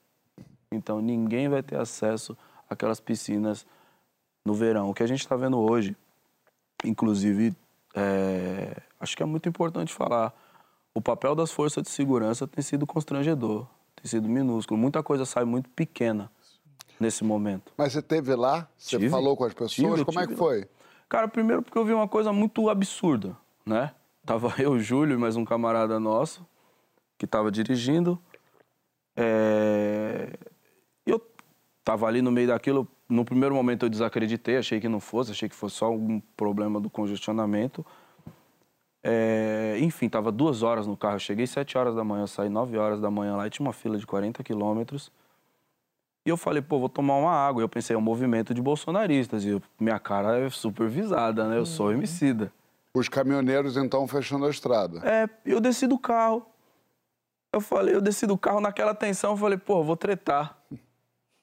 Então ninguém vai ter acesso àquelas piscinas no verão. O que a gente está vendo hoje, inclusive, é, acho que é muito importante falar, o papel das forças de segurança tem sido constrangedor, tem sido minúsculo. Muita coisa sai muito pequena nesse momento. Mas você teve lá? Você Tive. falou com as pessoas? Tive, Como é tive que lá. foi? Cara, primeiro porque eu vi uma coisa muito absurda, né? Tava [laughs] eu, Júlio e mais um camarada nosso que tava dirigindo. É... Eu tava ali no meio daquilo. No primeiro momento eu desacreditei, achei que não fosse, achei que fosse só um problema do congestionamento. É... Enfim, tava duas horas no carro. Eu cheguei sete horas da manhã, saí nove horas da manhã lá e tinha uma fila de 40 quilômetros. E eu falei, pô, vou tomar uma água. Eu pensei, é um movimento de bolsonaristas. E eu- minha cara é supervisada, né? Eu sou homicida. Os caminhoneiros, então, fechando a estrada. É, eu desci do carro. Eu falei, eu desci do carro naquela tensão, eu falei, pô, vou tretar.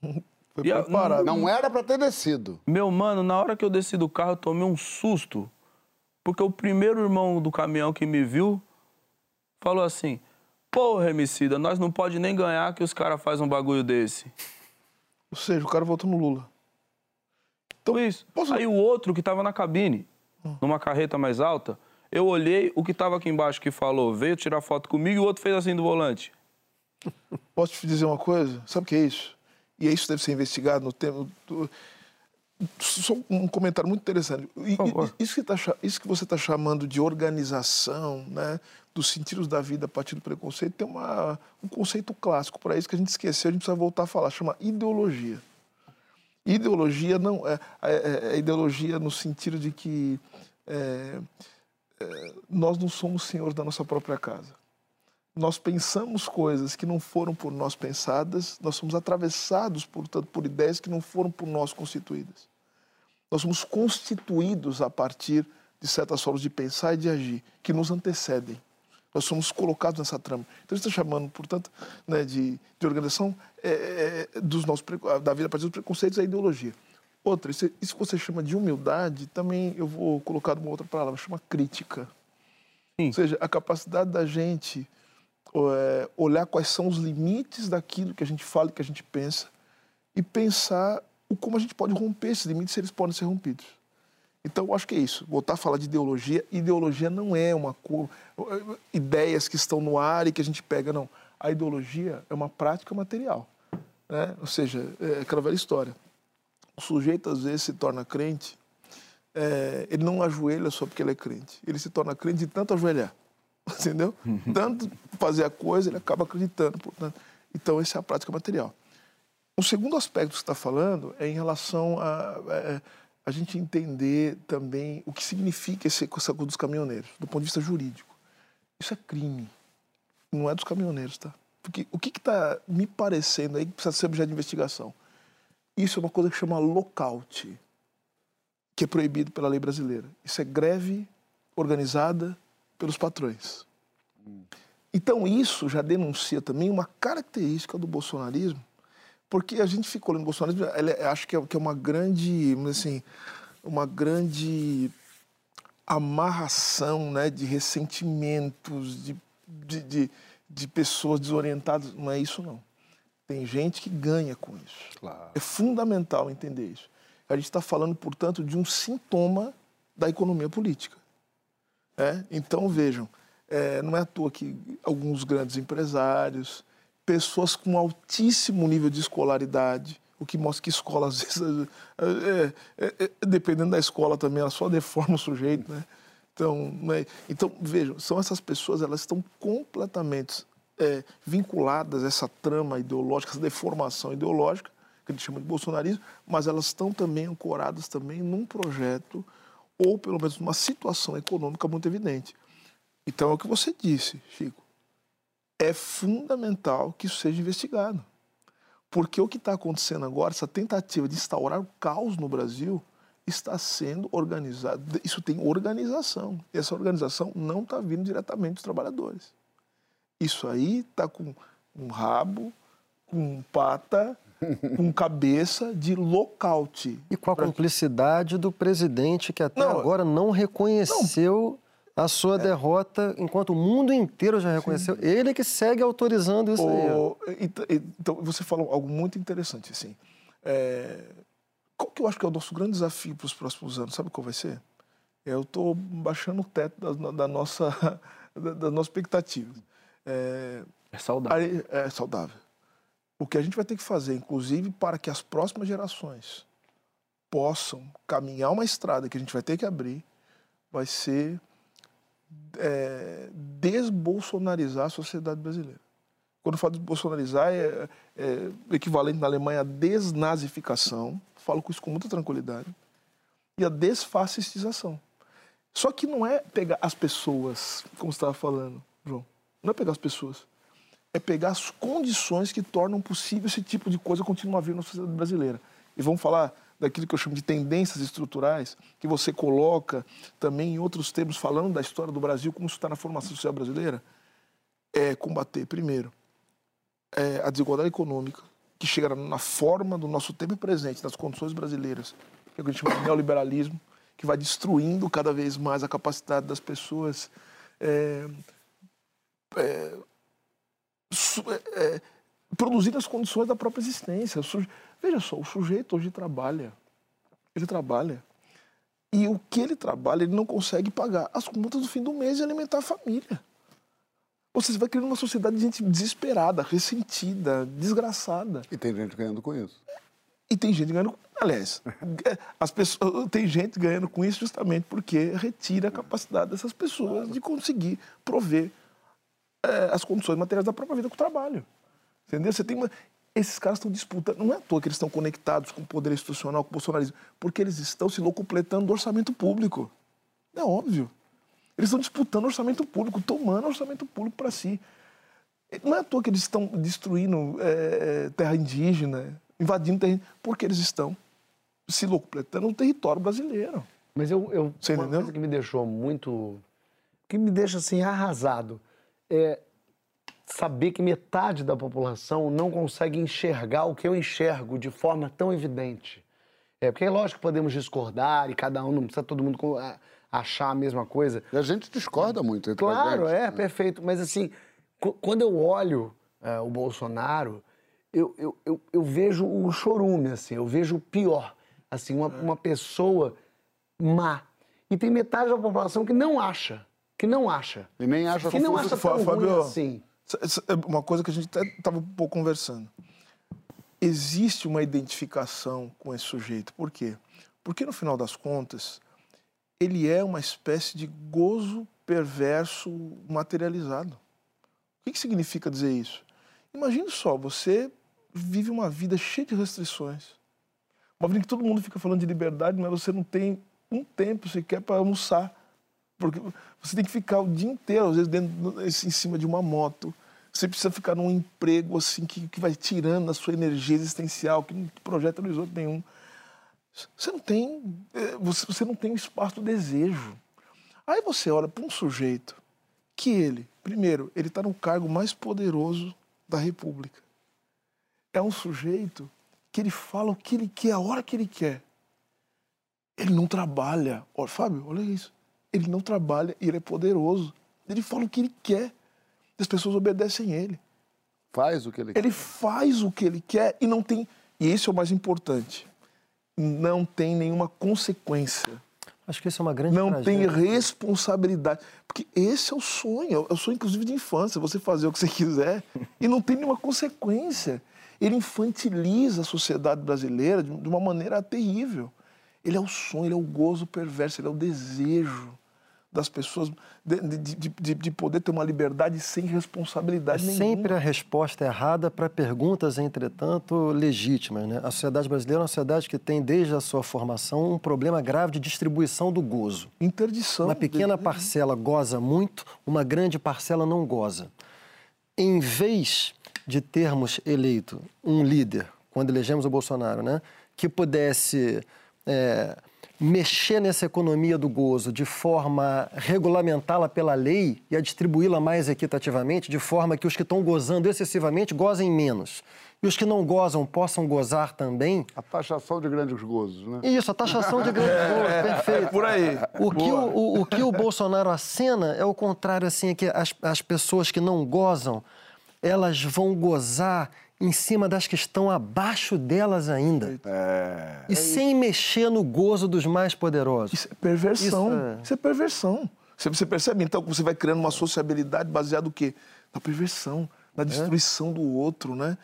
[laughs] Foi E a- preparado. Não era para ter descido. Meu mano, na hora que eu desci do carro, eu tomei um susto. Porque o primeiro irmão do caminhão que me viu falou assim: Pô, remicida, nós não pode nem ganhar que os caras fazem um bagulho desse. Ou seja, o cara votou no Lula. Então isso. posso- Aí o outro que tava na cabine, numa carreta mais alta, eu olhei o que tava aqui embaixo que falou, veio tirar foto comigo e o outro fez assim do volante. Posso te dizer uma coisa? Sabe o que é isso? E isso deve ser investigado no tema. do- Só um comentário muito interessante. Isso que, tá isso que você está chamando de organização, né, dos sentidos da vida a partir do preconceito, tem uma, um conceito clássico para isso que a gente esqueceu, a gente precisa voltar a falar, chama ideologia. Ideologia não é, é- é ideologia no sentido de que é, é, nós não somos senhores da nossa própria casa nós pensamos coisas que não foram por nós pensadas, nós somos atravessados, portanto, por ideias que não foram por nós constituídas. Nós somos constituídos a partir de certas formas de pensar e de agir, que nos antecedem. Nós somos colocados nessa trama. Então, está chamando, portanto, né, de, de organização é, é, dos nossos, da vida a partir dos preconceitos, é a ideologia. Outra, isso, isso que você chama de humildade, também eu vou colocar uma outra palavra, chama crítica. Sim. Ou seja, a capacidade da gente é, olhar quais são os limites daquilo que a gente fala e que a gente pensa e pensar o como a gente pode romper esses limites se eles podem ser rompidos. Então, acho que é isso. Voltar a falar de ideologia. Ideologia não é uma cor, ideias que estão no ar e que a gente pega, não. A ideologia é uma prática material. Né? Ou seja, é aquela velha história. O sujeito, às vezes, se torna crente, é, ele não ajoelha só porque ele é crente. Ele se torna crente de tanto ajoelhar. [laughs] Entendeu? Tanto fazer a coisa, ele acaba acreditando. Portanto. Então, essa é a prática material. O segundo aspecto que você está falando é em relação a, a, a gente entender também o que significa esse, coisa dos caminhoneiros, do ponto de vista jurídico. Isso é crime. Não é dos caminhoneiros, tá? Porque o que está me parecendo aí que precisa ser objeto de investigação? Isso é uma coisa que chama lockout, que é proibido pela lei brasileira. Isso é greve organizada pelos patrões. Então isso já denuncia também uma característica do bolsonarismo, porque a gente fica olhando o bolsonarismo, é- acho que é, que é uma grande, assim, uma grande amarração né, de ressentimentos, de, de, de, de pessoas desorientadas. Não é isso, não. Tem gente que ganha com isso. Claro. É fundamental entender isso. A gente está falando, portanto, de um sintoma da economia política. É? Então, vejam, é, não é à toa que alguns grandes empresários, pessoas com altíssimo nível de escolaridade, o que mostra que escola, às vezes, é, é, é, dependendo da escola também, ela só deforma o sujeito, né? Então, né? então vejam, são essas pessoas, elas estão completamente é, vinculadas a essa trama ideológica, essa deformação ideológica, que a gente chama de bolsonarismo, mas elas estão também ancoradas também num projeto ou pelo menos numa situação econômica muito evidente. Então é o que você disse, Chico. É fundamental que isso seja investigado. Porque o que está acontecendo agora, essa tentativa de instaurar o caos no Brasil, está sendo organizado. Isso tem organização. E essa organização não está vindo diretamente dos trabalhadores. Isso aí está com um rabo, com pata, com cabeça de lockout. E com a cumplicidade do presidente que até não, agora não reconheceu não. a sua é. derrota, enquanto o mundo inteiro já reconheceu. Sim. Ele que segue autorizando isso o... aí. Então, você falou algo muito interessante, assim. É... Qual que eu acho que é o nosso grande desafio para os próximos anos? Sabe qual vai ser? Eu estou baixando o teto da, da nossa, [laughs] da, das nossas expectativas. É, é saudável. É saudável. O que a gente vai ter que fazer, inclusive, para que as próximas gerações possam caminhar uma estrada que a gente vai ter que abrir, vai ser é, desbolsonarizar a sociedade brasileira. Quando eu falo de bolsonarizar, é, é equivalente na Alemanha a desnazificação, falo com isso com muita tranquilidade, e a desfascistização. Só que não é pegar as pessoas, como você estava falando, João, não é pegar as pessoas. É pegar as condições que tornam possível esse tipo de coisa continuar vindo na sociedade brasileira. E vamos falar daquilo que eu chamo de tendências estruturais, que você coloca também em outros termos, falando da história do Brasil, como isso está na formação social brasileira, é combater, primeiro, é a desigualdade econômica, que chega na forma do nosso tempo presente, das condições brasileiras, que é o que a gente chama de neoliberalismo, que vai destruindo cada vez mais a capacidade das pessoas é, é, é, produzir as condições da própria existência. Veja só, o sujeito hoje trabalha. Ele trabalha. E o que ele trabalha, ele não consegue pagar as contas do fim do mês e alimentar a família. Ou seja, você vai criando uma sociedade de gente desesperada, ressentida, desgraçada. E tem gente ganhando com isso. E tem gente ganhando. Aliás, [laughs] as pessoas, tem gente ganhando com isso justamente porque retira a capacidade dessas pessoas de conseguir prover é, as condições materiais da própria vida com o trabalho. Entendeu? Você tem uma... Esses caras estão disputando. Não é à toa que eles estão conectados com o poder institucional, com o bolsonarismo, porque eles estão se locupletando do orçamento público. É óbvio. Eles estão disputando orçamento público, tomando orçamento público para si. Não é à toa que eles estão destruindo é, terra indígena, invadindo terreno, porque eles estão se locupletando no território brasileiro. Mas eu, eu Você uma entendeu? coisa que me deixou muito. que me deixa assim arrasado é saber que metade da população não consegue enxergar o que eu enxergo de forma tão evidente. É, porque é lógico que podemos discordar e cada um, não precisa todo mundo achar a mesma coisa. E a gente discorda muito entre Claro, é, perfeito. Mas assim, quando eu olho é, o Bolsonaro, eu, eu, eu, eu, vejo o chorume, assim, eu vejo o pior. Assim, uma, uma pessoa má. E tem metade da população que não acha que não acha. E nem acha que não acha tão Fábio, ruim assim. É uma coisa que a gente estava um pouco conversando. Existe uma identificação com esse sujeito. Por quê? Porque, no final das contas, ele é uma espécie de gozo perverso materializado. O que, que significa dizer isso? Imagine só, você vive uma vida cheia de restrições. Uma vida que todo mundo fica falando de liberdade, mas você não tem um tempo sequer para almoçar. Porque você tem que ficar o dia inteiro, às vezes, dentro, em cima de uma moto. Você precisa ficar num emprego assim que, que vai tirando a sua energia existencial, que não projeta esgoto nenhum. Você não tem, é, você não tem o espaço do desejo. Aí você olha para um sujeito que ele, primeiro, ele está no cargo mais poderoso da República. É um sujeito que ele fala o que ele quer, a hora que ele quer. Ele não trabalha. Olha, Fábio, olha isso. Ele não trabalha e ele é poderoso. Ele fala o que ele quer. E as pessoas obedecem ele. Faz o que ele, ele quer. Ele faz o que ele quer e não tem. E esse é o mais importante. Não tem nenhuma consequência. Acho que isso é uma grande Não tragédia. tem responsabilidade. Porque esse é o sonho. É o sonho, inclusive, de infância. Você fazer o que você quiser [laughs] e não tem nenhuma consequência. ele infantiliza a sociedade brasileira de de uma maneira terrível. Ele é o sonho, ele é o gozo perverso, ele é o desejo das pessoas de, de- de- de- de poder ter uma liberdade sem É responsabilidade nenhuma. sempre a resposta errada para perguntas, entretanto, legítimas. Né? A sociedade brasileira é uma sociedade que tem, desde a sua formação, um problema grave de distribuição do gozo. Interdição. Uma pequena de- parcela goza muito, uma grande parcela não goza. Em vez de termos eleito um líder, quando elegemos o Bolsonaro, né, que pudesse é, mexer nessa economia do gozo de forma a regulamentá-la pela lei e a distribuí-la mais equitativamente, de forma que os que estão gozando excessivamente gozem menos. E os que não gozam possam gozar também. A taxação de grandes gozos, né? Isso, a taxação de grandes [laughs] gozos, perfeito. por aí. O que o, o, o que o Bolsonaro acena é o contrário, assim, é que as, as pessoas que não gozam, elas vão gozar em cima das que estão abaixo delas ainda. É. E sem mexer no gozo dos mais poderosos. Isso é perversão. Isso é- Isso é, perversão. Você, você percebe, então, que você vai criando uma sociabilidade baseada no quê? Na perversão, na destruição do outro, né?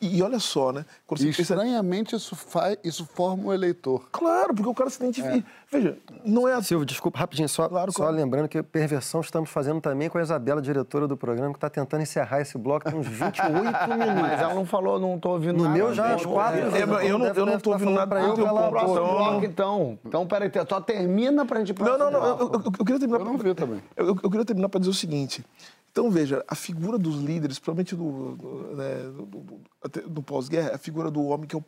E, e olha só, né? Quando E você pensa... estranhamente isso, faz, isso forma o eleitor. Claro, porque o cara se identifica. Veja, não é... Silvio, desculpa, rapidinho, só, Claro, só claro. lembrando que perversão estamos fazendo também com a Isabela, diretora do programa, que está tentando encerrar esse bloco tem uns 28 [laughs] minutos. Mas ela não falou, não tô ouvindo No nada. meu já, quatro. não. Eu- eu- eu não- eu não tô ouvindo nada para eu do teu calar a próximo Então- bloco, então. Então, peraí, só termina pra gente ir pro Não, não, não. Eu, eu- eu queria terminar. Eu não vi também. Eu, eu- eu queria terminar para dizer o seguinte. Então, veja, a figura dos líderes, principalmente do, do, né, do- do- pós-guerra, é a figura do homem que é o,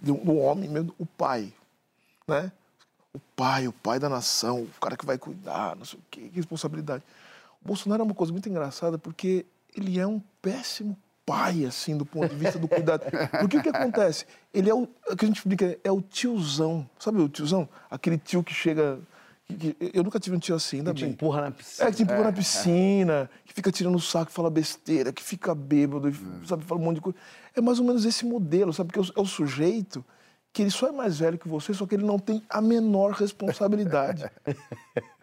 do, do homem mesmo, o pai, né? O pai, o pai da nação, o cara que vai cuidar, não sei o quê, que responsabilidade. O Bolsonaro é uma coisa muito engraçada porque ele é um péssimo pai, assim, do ponto de vista do cuidado. Porque o que acontece? Ele é o, o que a gente explica, é o tiozão. Sabe o tiozão? Aquele tio que chega... que- que- eu nunca tive um tio assim, ainda Te bem. empurra na piscina. É, que te empurra na piscina, que fica tirando o saco fala besteira, que fica bêbado, e, sabe, fala um monte de coisa. É mais ou menos esse modelo, sabe? Porque é o sujeito que ele só é mais velho que você, só que ele não tem a menor responsabilidade. [laughs]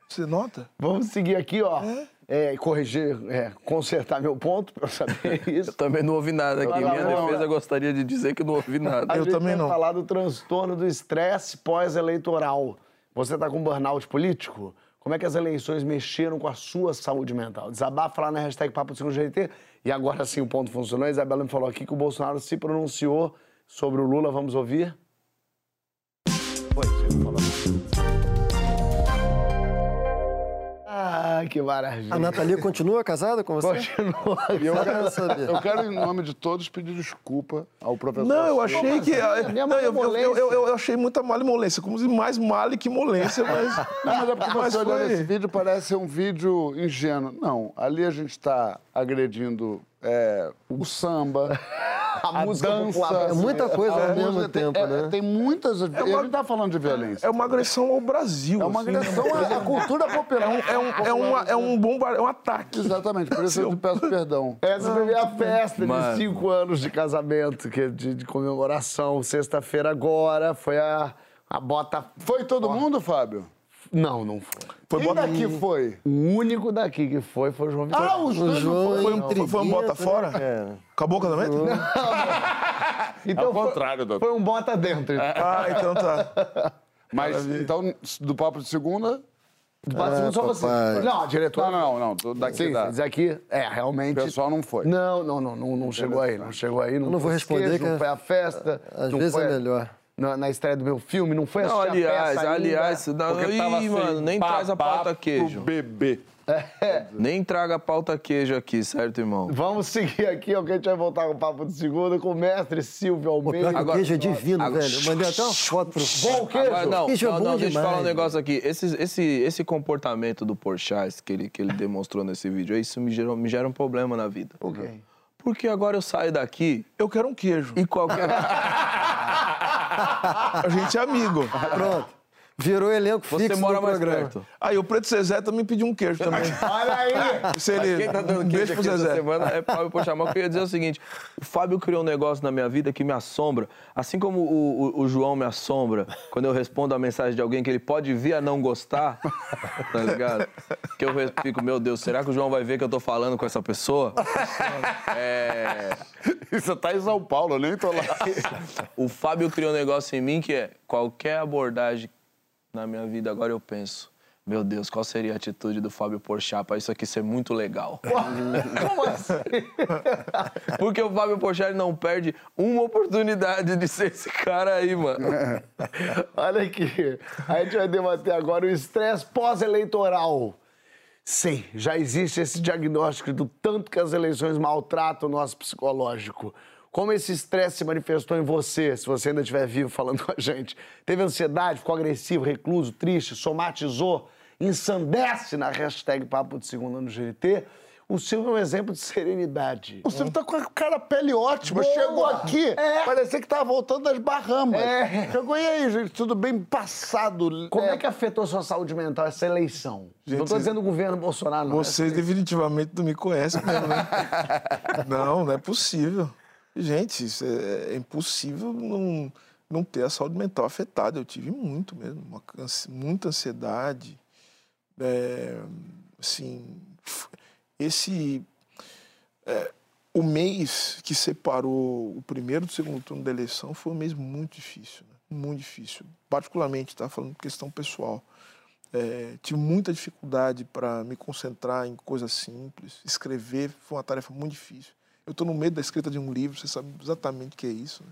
Você nota? Vamos seguir aqui, ó. É, corrigir, é, consertar meu ponto pra eu saber [laughs] isso. Eu também não ouvi nada aqui. Não, Minha não, defesa não. gostaria de dizer que não ouvi nada. A Eu gente também não. falar do transtorno do estresse pós-eleitoral. Você está com burnout político? Como é que as eleições mexeram com a sua saúde mental? Desabafa lá na hashtag Papo do Segundo GT. E agora sim o ponto funcionou. A Isabela me falou aqui que o Bolsonaro se pronunciou sobre o Lula. Vamos ouvir? Oi, você falou. Ah, que maravilha. A Nathalie continua casada com você? Continua. [laughs] E eu quero, saber. eu quero, em nome de todos, pedir desculpa ao professor. Não, eu achei que. minha Não, eu, eu, eu, eu- eu achei muita malemolência, como se mais male que molência, mas. [laughs] Não, mas é porque Mas você olhando esse vídeo parece ser um vídeo ingênuo. Não, ali a gente está agredindo é, o samba, [laughs] A, a música dança. popular É muita coisa ao mesmo tempo, é, né? Tem muitas. a uma- gente está falando de violência. É uma agressão ao Brasil. É uma assim, agressão à, à cultura popular. É um, é, uma, é um bomba, é um ataque. Exatamente, por isso eu te peço perdão. [laughs] Essa foi minha festa Mano. de cinco anos de casamento, que é de, de comemoração. Sexta-feira agora foi a, a bota. Foi todo mundo, Fábio? Não, não foi. Foi Quem bota- daqui foi? O único daqui que foi foi o João Vitor. Ah, os O dois não João. Foi, é foi, foi um bota intriguento, fora? né, cara? Acabou o casamento? [laughs] então Ao foi- contrário, doutor. Foi um bota dentro. Ah, então tá. [laughs] Mas, então, do papo de segunda... Bota só você. papai. Não, a diretora. Não, não, não, do- daqui Sim, da... dizer aqui, é, realmente. O pessoal não foi. Não, não, não, não, não chegou aí, não chegou aí. Não, não vou foi responder sketch, que Não foi a festa. Às não vezes foi é melhor. Na, na estreia do meu filme, não foi Não, assistir a aliás, peça ainda. aliás, não, Porque ih, tava sem mano, nem traz a pauta queijo. bebê. Nem traga a pauta queijo aqui, certo, irmão? Vamos seguir aqui, ó, que a gente vai voltar com o papo de segunda com o mestre Silvio Pô, Almeida. que Agora- o queijo é divino, agora- velho. Eu mandei até uma foto pro Bom queijo. Agora, não, Queijo é não, bom não, deixa eu falar um negócio aqui. Esse, esse, esse comportamento do Porchat que ele, que ele demonstrou nesse vídeo, isso me gera, me gera um problema na vida. Por quê? Porque agora eu saio daqui Eu quero um queijo. e qualquer. [laughs] A gente é amigo. Pronto. Virou elenco Você fixo mora do mais programa. perto. Aí o Preto Zezé também pediu um queijo também. [laughs] Olha aí! Se ele... Quem tá dando queijo aqui essa Zezé. semana é Fábio Pochamal. Eu queria dizer o seguinte: o Fábio criou um negócio na minha vida que me assombra. Assim como o, o- o João me assombra quando eu respondo a mensagem de alguém que ele pode vir a não gostar, tá ligado? Que eu fico, meu Deus, será que o João vai ver que eu tô falando com essa pessoa? É. [laughs] Você tá em São Paulo, eu nem tô lá. O Fábio criou um negócio em mim que é qualquer abordagem na minha vida, agora eu penso. Meu Deus, qual seria a atitude do Fábio Porchat para isso aqui ser muito legal? [laughs] Como assim? [laughs] Porque o Fábio Porchat não perde uma oportunidade de ser esse cara aí, mano. [laughs] Olha aqui, a gente vai debater agora o estresse pós-eleitoral. Sim, já existe esse diagnóstico do tanto que as eleições maltratam o nosso psicológico. Como esse estresse se manifestou em você, se você ainda estiver vivo falando com a gente? Teve ansiedade, ficou agressivo, recluso, triste, somatizou, ensandece na hashtag Papo de Segunda no GNT? O Silvio é um exemplo de serenidade. O Silvio tá com a cara pele ótima. Boa. Chegou aqui, É. parecia que tava voltando das Bahamas. É. Chegou, e aí, gente, tudo bem passado? Como é que afetou sua saúde mental essa eleição? não estou vocês- dizendo o governo Bolsonaro, não. Vocês definitivamente não me conhecem mesmo, né? [laughs] não, não é possível. Gente, é, é impossível não, não ter a saúde mental afetada. Eu tive muito mesmo, uma muita ansiedade. É, assim, esse... é, o mês que separou o primeiro do segundo turno da eleição foi um mês muito difícil, né? muito difícil. Particularmente, tá falando questão pessoal. É, tive muita dificuldade para me concentrar em coisas simples. Escrever foi uma tarefa muito difícil. Eu estou no meio da escrita de um livro, você sabe exatamente o que é isso. Né?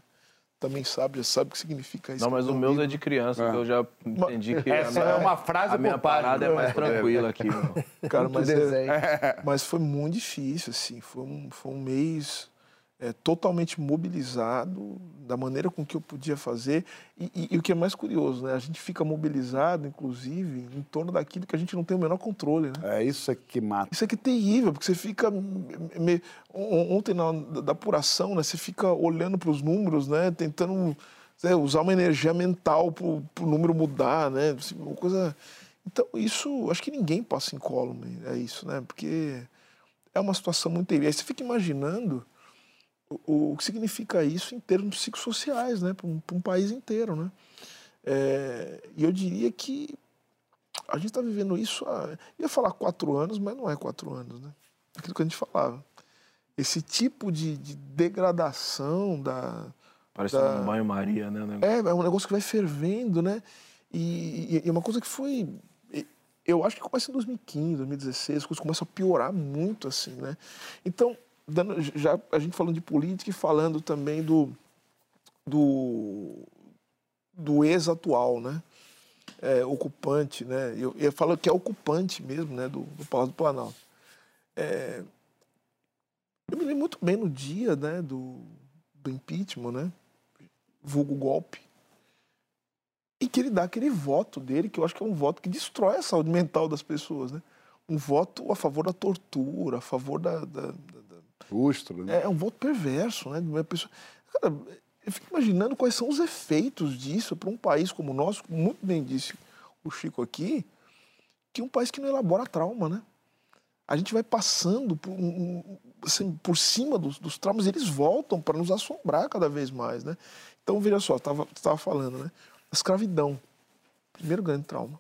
Também sabe, já sabe o que significa isso. Não, mas o meu é de criança, que eu já entendi [laughs] que Essa a minha, é uma frase a minha parada é mais tranquila aqui, [laughs] mano. Cara, mas, é- desenho. [laughs] mas foi muito difícil, assim. Foi um, foi um mês é, totalmente mobilizado da maneira com que eu podia fazer. E, e- e o que é mais curioso, né? A gente fica mobilizado, inclusive, em torno daquilo que a gente não tem o menor controle, né? É isso é que mata. Isso aqui é terrível, porque você fica. me- me- on- Ontem, na da apuração, né, você fica olhando para os números, né, tentando né, usar uma energia mental para o número mudar, né? assim, Uma coisa. Então, isso. Acho que ninguém passa incólume, é isso, né? Porque é uma situação muito terrível. Aí você fica imaginando o, o que significa isso em termos psicossociais, né? Para um, um país inteiro, né? É, e eu diria que a gente está vivendo isso há, ia falar quatro anos, mas não é quatro anos, né? Aquilo que a gente falava. Esse tipo de, de degradação da. Parecendo Da- um banho-maria, né? É, é um negócio que vai fervendo, né? E, e- é uma coisa que foi. Eu acho que começa em 2015, 2016, as coisas começam a piorar muito, assim, né? Então, dando- já a gente falando de política e falando também do. do, do ex-atual, né? é, ocupante, né? Eu, eu falo que é ocupante mesmo, né? Do, do Palácio do Planalto. É, eu me lembro muito bem no dia, né? Do, do impeachment, né? Vulgo golpe. E que ele dá aquele voto dele, que eu acho que é um voto que destrói a saúde mental das pessoas, né? Um voto a favor da tortura, a favor da- da- da, da Lustro, né? é, é um voto perverso, né? uma pessoa- Cara, eu fico imaginando quais são os efeitos disso para um país como o nosso, muito bem disse o Chico aqui, que é um país que não elabora trauma, né? A gente vai passando por, assim, por cima dos, dos traumas e eles voltam para nos assombrar cada vez mais, né? Então, veja só, estava tava falando, né? A escravidão, primeiro grande trauma.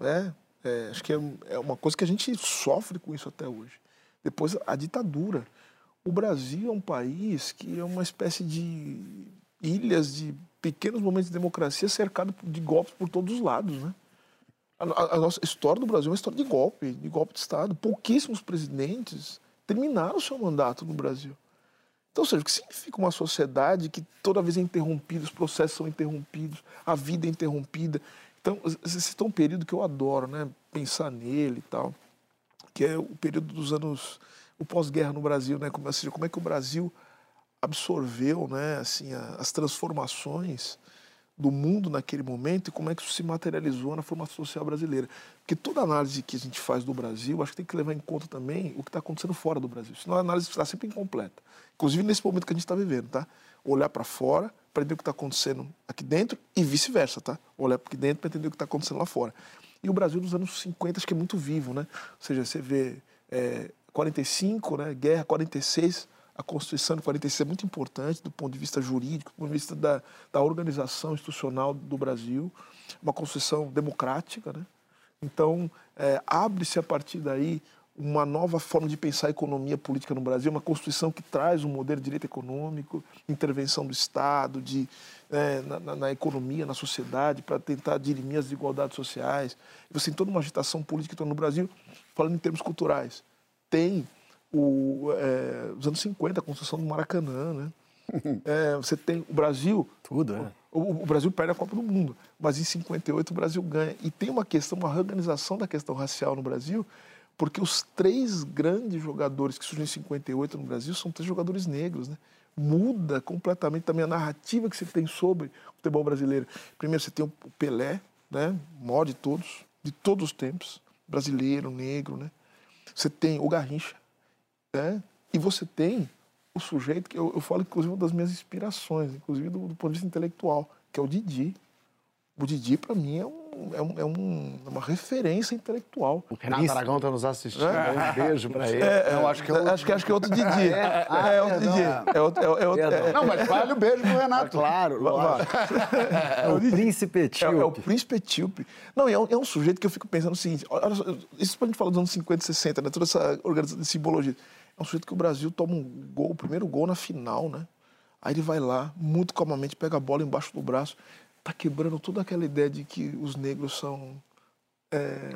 É, é, acho que é, é uma coisa que a gente sofre com isso até hoje. Depois, a ditadura. O Brasil é um país que é uma espécie de ilhas de pequenos momentos de democracia cercado de golpes por todos os lados, né? A, a- a nossa história do Brasil é uma história de golpe, de golpe de Estado. Pouquíssimos presidentes terminaram o seu mandato no Brasil. Então, ou seja, o que significa uma sociedade que toda vez é interrompida, os processos são interrompidos, a vida é interrompida. Então, esse é um período que eu adoro, né? Pensar nele e tal, que é o período dos anos, o pós-guerra no Brasil, né? Como, seja, como é que o Brasil absorveu, né? Assim, a- as transformações do mundo naquele momento e como é que isso se materializou na formação social brasileira. Porque toda análise que a gente faz do Brasil, acho que tem que levar em conta também o que está acontecendo fora do Brasil. Senão a análise está sempre incompleta. Inclusive nesse momento que a gente está vivendo, tá? Olhar para fora para entender o que está acontecendo aqui dentro e vice-versa, tá? Olhar para dentro para entender o que está acontecendo lá fora. E o Brasil dos anos 50 acho que é muito vivo, né? Ou seja, você vê é, 45, né? Guerra 46, a Constituição de 46 é muito importante do ponto de vista jurídico, do ponto de vista da, da organização institucional do Brasil, uma Constituição democrática, né? Então, é, abre-se a partir daí uma nova forma de pensar a economia política no Brasil, uma Constituição que traz um modelo de direito econômico, intervenção do Estado, de, é, na, na, na, economia, na sociedade, para tentar dirimir as desigualdades sociais. Você tem toda uma agitação política no Brasil, falando em termos culturais. Tem o, é, os anos 50, a construção do Maracanã, né? [laughs] É, você tem o Brasil. Tudo, é. O, o, Brasil perde a Copa do Mundo, mas em 58 o Brasil ganha. E tem uma questão, uma reorganização da questão racial no Brasil, porque os três grandes jogadores que surgem em 58 no Brasil são três jogadores negros, né? Muda completamente também a narrativa que você tem sobre o futebol brasileiro. Primeiro você tem o Pelé, né? O maior de todos, de todos os tempos, brasileiro, negro, né? Você tem o Garrincha, né? E você tem o sujeito que eu, eu falo, inclusive, uma das minhas inspirações, inclusive do, do ponto de vista intelectual, que é o Didi. O Didi, para mim, é, um, é, um, é, um, é, uma referência intelectual. O Renato Isso. Aragão está nos assistindo. É. Um beijo para ele. É, não, acho que é outro, acho que, acho que é outro Didi. Ah, é? Ah, é, outro Didi. É outro, é, outro, não, mas vale o beijo pro Renato. Claro, [laughs] É o príncipe etíope. É, o príncipe etíope. Não, é um, é um sujeito que eu fico pensando o seguinte, olha, isso a gente falar dos anos 50 e 60, né? toda essa organização de simbologia. É um sujeito que o Brasil toma um gol, o primeiro gol na final, né? Aí ele vai lá, muito calmamente, pega a bola embaixo do braço está quebrando toda aquela ideia de que os negros são é,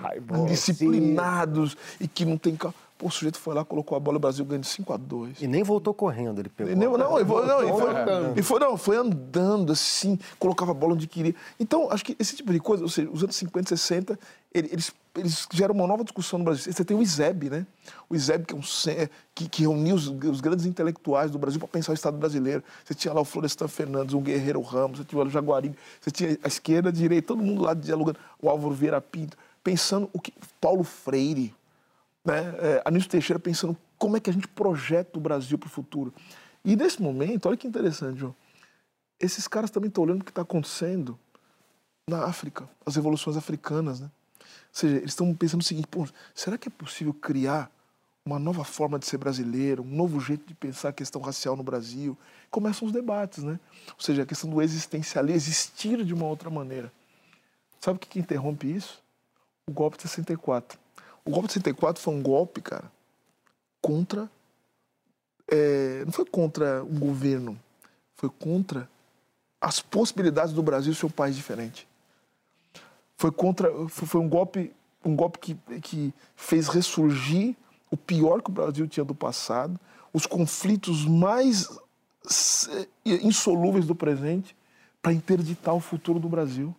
disciplinados e que não tem. Pô, o sujeito foi lá, colocou a bola, o Brasil ganhou de 5 a 2 E nem voltou correndo, ele pegou. Nem, não, ele, foi, não, ele foi, andando. foi, não, foi andando assim, colocava a bola onde queria. Então, acho que esse tipo de coisa, ou seja, os anos 50 e 60, eles, eles geram uma nova discussão no Brasil. Você tem o ISEB, né? O ISEB, que, é um, que, que reuniu os, os, grandes intelectuais do Brasil para pensar o Estado brasileiro. Você tinha lá o Florestan Fernandes, o Guerreiro Ramos, você tinha o Jaguaribe, você tinha a esquerda, a direita, todo mundo lá dialogando, o Álvaro Vieira Pinto, pensando o que. Paulo Freire né? É, Anísio Teixeira pensando como é que a gente projeta o Brasil para o futuro. E nesse momento, olha que interessante, João, esses caras também estão olhando o que está acontecendo na África, as revoluções africanas, né? Ou seja, eles estão pensando o seguinte, será que é possível criar uma nova forma de ser brasileiro, um novo jeito de pensar a questão racial no Brasil? Começam os debates, né? Ou seja, a questão do existencialismo, existir de uma outra maneira. Sabe o que, que interrompe isso? O golpe de 64. O golpe de 64 foi um golpe, cara, contra. É, não foi contra um governo, foi contra as possibilidades do Brasil ser um país diferente. Foi contra. Foi um golpe, um golpe que, que fez ressurgir o pior que o Brasil tinha do passado, os conflitos mais insolúveis do presente, para interditar o futuro do Brasil.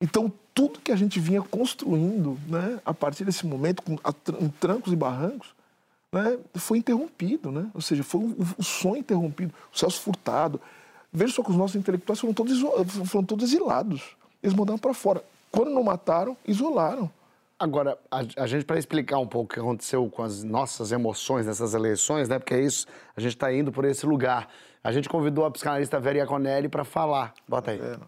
Então, tudo que a gente vinha construindo né, a partir desse momento, com em trancos e barrancos, né, foi interrompido. Né? Ou seja, foi o, o sonho interrompido. O Celso Furtado. Veja só que os nossos intelectuais foram todos, foram todos exilados. Eles mandaram para fora. Quando não mataram, isolaram. Agora, a, a gente, para explicar um pouco o que aconteceu com as nossas emoções nessas eleições, né? Porque é isso, a gente está indo por esse lugar. A gente convidou a psicanalista Vera Iaconelli para falar. Bota aí. É.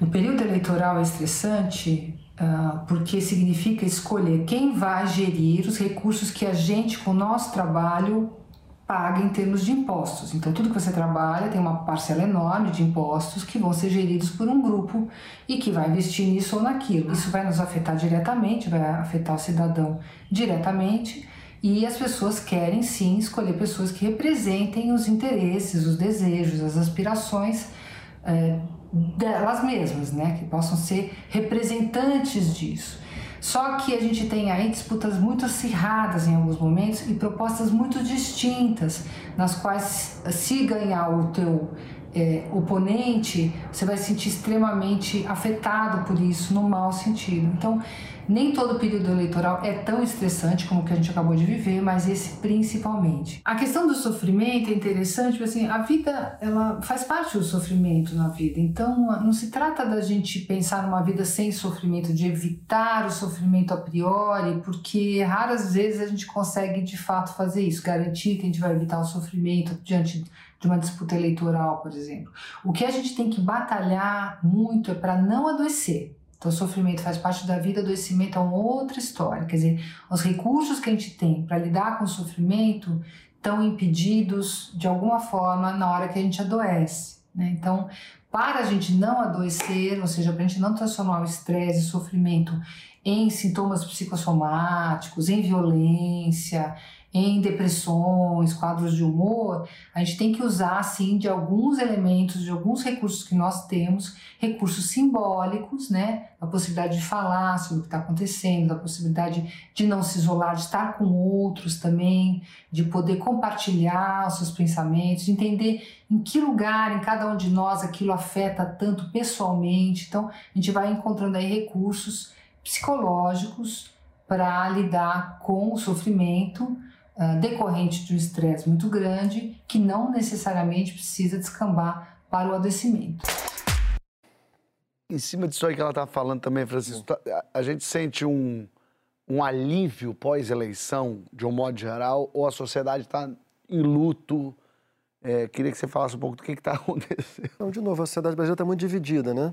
O período eleitoral é estressante uh, porque significa escolher quem vai gerir os recursos que a gente, com o nosso trabalho, paga em termos de impostos. Então, tudo que você trabalha tem uma parcela enorme de impostos que vão ser geridos por um grupo e que vai investir nisso ou naquilo. Isso vai nos afetar diretamente, vai afetar o cidadão diretamente. E as pessoas querem sim escolher pessoas que representem os interesses, os desejos, as aspirações é, delas mesmas, né? Que possam ser representantes disso. Só que a gente tem aí disputas muito acirradas em alguns momentos e propostas muito distintas, nas quais se ganhar o teu é, oponente, você vai se sentir extremamente afetado por isso, no mau sentido. Então, nem todo período eleitoral é tão estressante como o que a gente acabou de viver, mas esse principalmente. A questão do sofrimento é interessante, porque assim, a vida ela faz parte do sofrimento na vida. Então, não se trata da gente pensar numa vida sem sofrimento, de evitar o sofrimento a priori, porque raras vezes a gente consegue de fato fazer isso, garantir que a gente vai evitar o sofrimento diante de uma disputa eleitoral, por exemplo. O que a gente tem que batalhar muito é para não adoecer. Então, sofrimento faz parte da vida, adoecimento é uma outra história. Quer dizer, os recursos que a gente tem para lidar com o sofrimento estão impedidos de alguma forma na hora que a gente adoece. Né? Então, para a gente não adoecer, ou seja, para a gente não transformar o estresse, o sofrimento em sintomas psicossomáticos, em violência, em depressões, quadros de humor, a gente tem que usar, assim, de alguns elementos, de alguns recursos que nós temos, recursos simbólicos, né? A possibilidade de falar sobre o que está acontecendo, da possibilidade de não se isolar, de estar com outros também, de poder compartilhar os seus pensamentos, de entender em que lugar, em cada um de nós, aquilo afeta tanto pessoalmente. Então, a gente vai encontrando aí recursos psicológicos para lidar com o sofrimento ah, decorrente de um estresse muito grande que não necessariamente precisa descambar para o adoecimento. Em cima disso aí que ela está falando também, Francisco, tá, a, a gente sente um, um alívio pós-eleição, de um modo geral, ou a sociedade está em luto? É, queria que você falasse um pouco do que está [laughs] acontecendo. Então, de novo, a sociedade brasileira está muito dividida, né?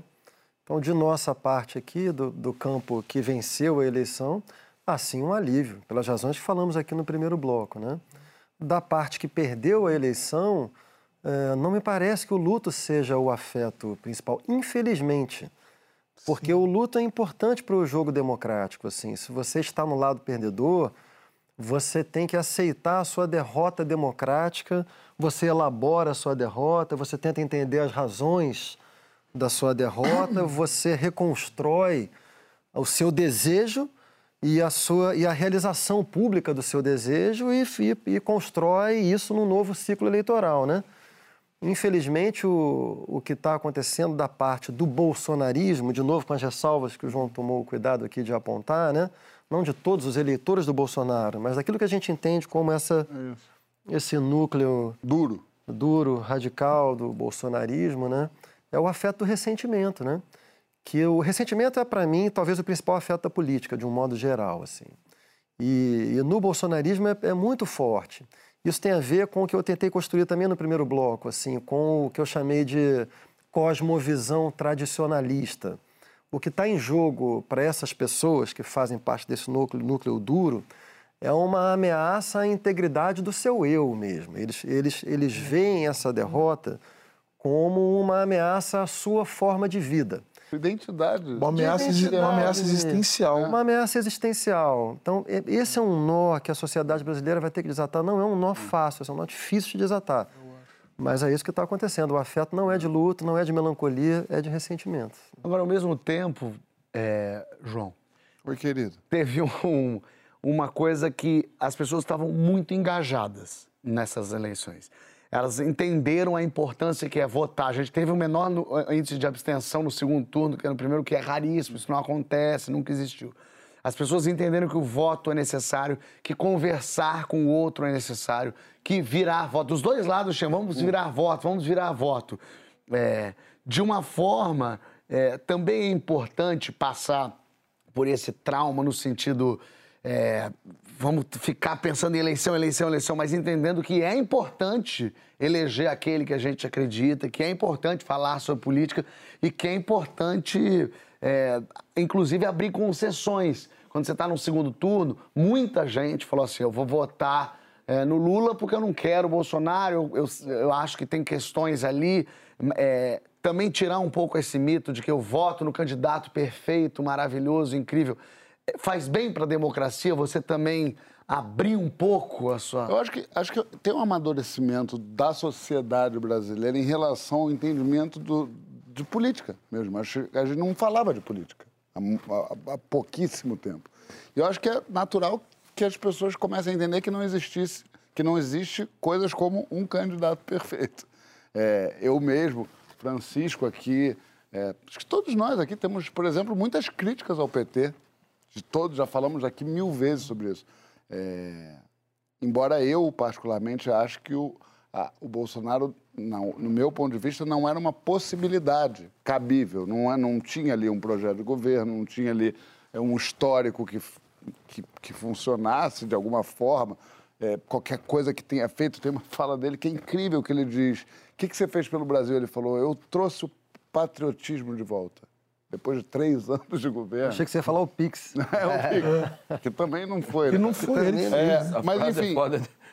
Então, de nossa parte aqui, do, do campo que venceu a eleição, assim um alívio, pelas razões que falamos aqui no primeiro bloco. Né? Da parte que perdeu a eleição, eh, não me parece que o luto seja o afeto principal, infelizmente. Porque Sim. o luto é importante para o jogo democrático. Assim. Se você está no lado perdedor, você tem que aceitar a sua derrota democrática, você elabora a sua derrota, você tenta entender as razões da sua derrota, [coughs] você reconstrói o seu desejo e a, sua, e a realização pública do seu desejo e, e, e constrói isso num novo ciclo eleitoral, né? Infelizmente, o, o que está acontecendo da parte do bolsonarismo, de novo com as ressalvas que o João tomou o cuidado aqui de apontar, né? não de todos os eleitores do Bolsonaro, mas daquilo que a gente entende como essa, é esse núcleo duro, duro, radical do bolsonarismo, né? é o afeto do ressentimento, né? Que o ressentimento é, para mim, talvez o principal afeto da política, de um modo geral. assim. E, e no bolsonarismo é, é, muito forte. Isso tem a ver com o que eu tentei construir também no primeiro bloco, assim, com o que eu chamei de cosmovisão tradicionalista. O que está em jogo para essas pessoas que fazem parte desse núcleo, núcleo duro é uma ameaça à integridade do seu eu mesmo. Eles, eles, eles veem essa derrota como uma ameaça à sua forma de vida. Identidade. Uma ameaça, identidade. Uma ameaça existencial. Uma ameaça existencial. Então, esse é um nó que a sociedade brasileira vai ter que desatar. Não é um nó fácil, é um nó difícil de desatar. Mas é isso que está acontecendo. O afeto não é de luto, não é de melancolia, é de ressentimento. Agora, ao mesmo tempo, é... João. Oi, querido. Teve um, uma coisa que as pessoas estavam muito engajadas nessas eleições elas entenderam a importância que é votar. A gente teve o menor índice de abstenção no segundo turno, que no primeiro, que é raríssimo, isso não acontece, nunca existiu. As pessoas entenderam que o voto é necessário, que conversar com o outro é necessário, que virar voto. Dos dois lados, vamos virar voto, vamos virar voto. É, de uma forma, é, também é importante passar por esse trauma no sentido é, vamos ficar pensando em eleição, eleição, eleição, mas entendendo que é importante eleger aquele que a gente acredita, que é importante falar sobre política e que é importante, é, inclusive, abrir concessões. Quando você está no segundo turno, muita gente falou assim: eu vou votar é, no Lula porque eu não quero o Bolsonaro, eu, eu, acho que tem questões ali. É, também tirar um pouco esse mito de que eu voto no candidato perfeito, maravilhoso, incrível faz bem para a democracia você também abrir um pouco a sua. Eu acho que, acho que tem um amadurecimento da sociedade brasileira em relação ao entendimento do, de política mesmo. A gente não falava de política há, há, há pouquíssimo tempo. E eu acho que é natural que as pessoas comecem a entender que não existisse, que não existe coisas como um candidato perfeito. É, eu mesmo, Francisco aqui, é, acho que todos nós aqui temos, por exemplo, muitas críticas ao PT de todos, já falamos aqui mil vezes sobre isso. É, embora eu, particularmente, acho que o, a, o Bolsonaro, não, no meu ponto de vista, não era uma possibilidade cabível. Não, é, não tinha ali um projeto de governo, não tinha ali é, um histórico que, que, que funcionasse de alguma forma. É, qualquer coisa que tenha feito, tem uma [laughs] fala dele que é incrível que ele diz. O que, que você fez pelo Brasil? Ele falou, eu trouxe o patriotismo de volta depois de três [laughs] anos de governo. Achei que você ia falar o Pix. [laughs] é, o Pix. Que também não foi. Que né? não foi. Ele é, mas é enfim. É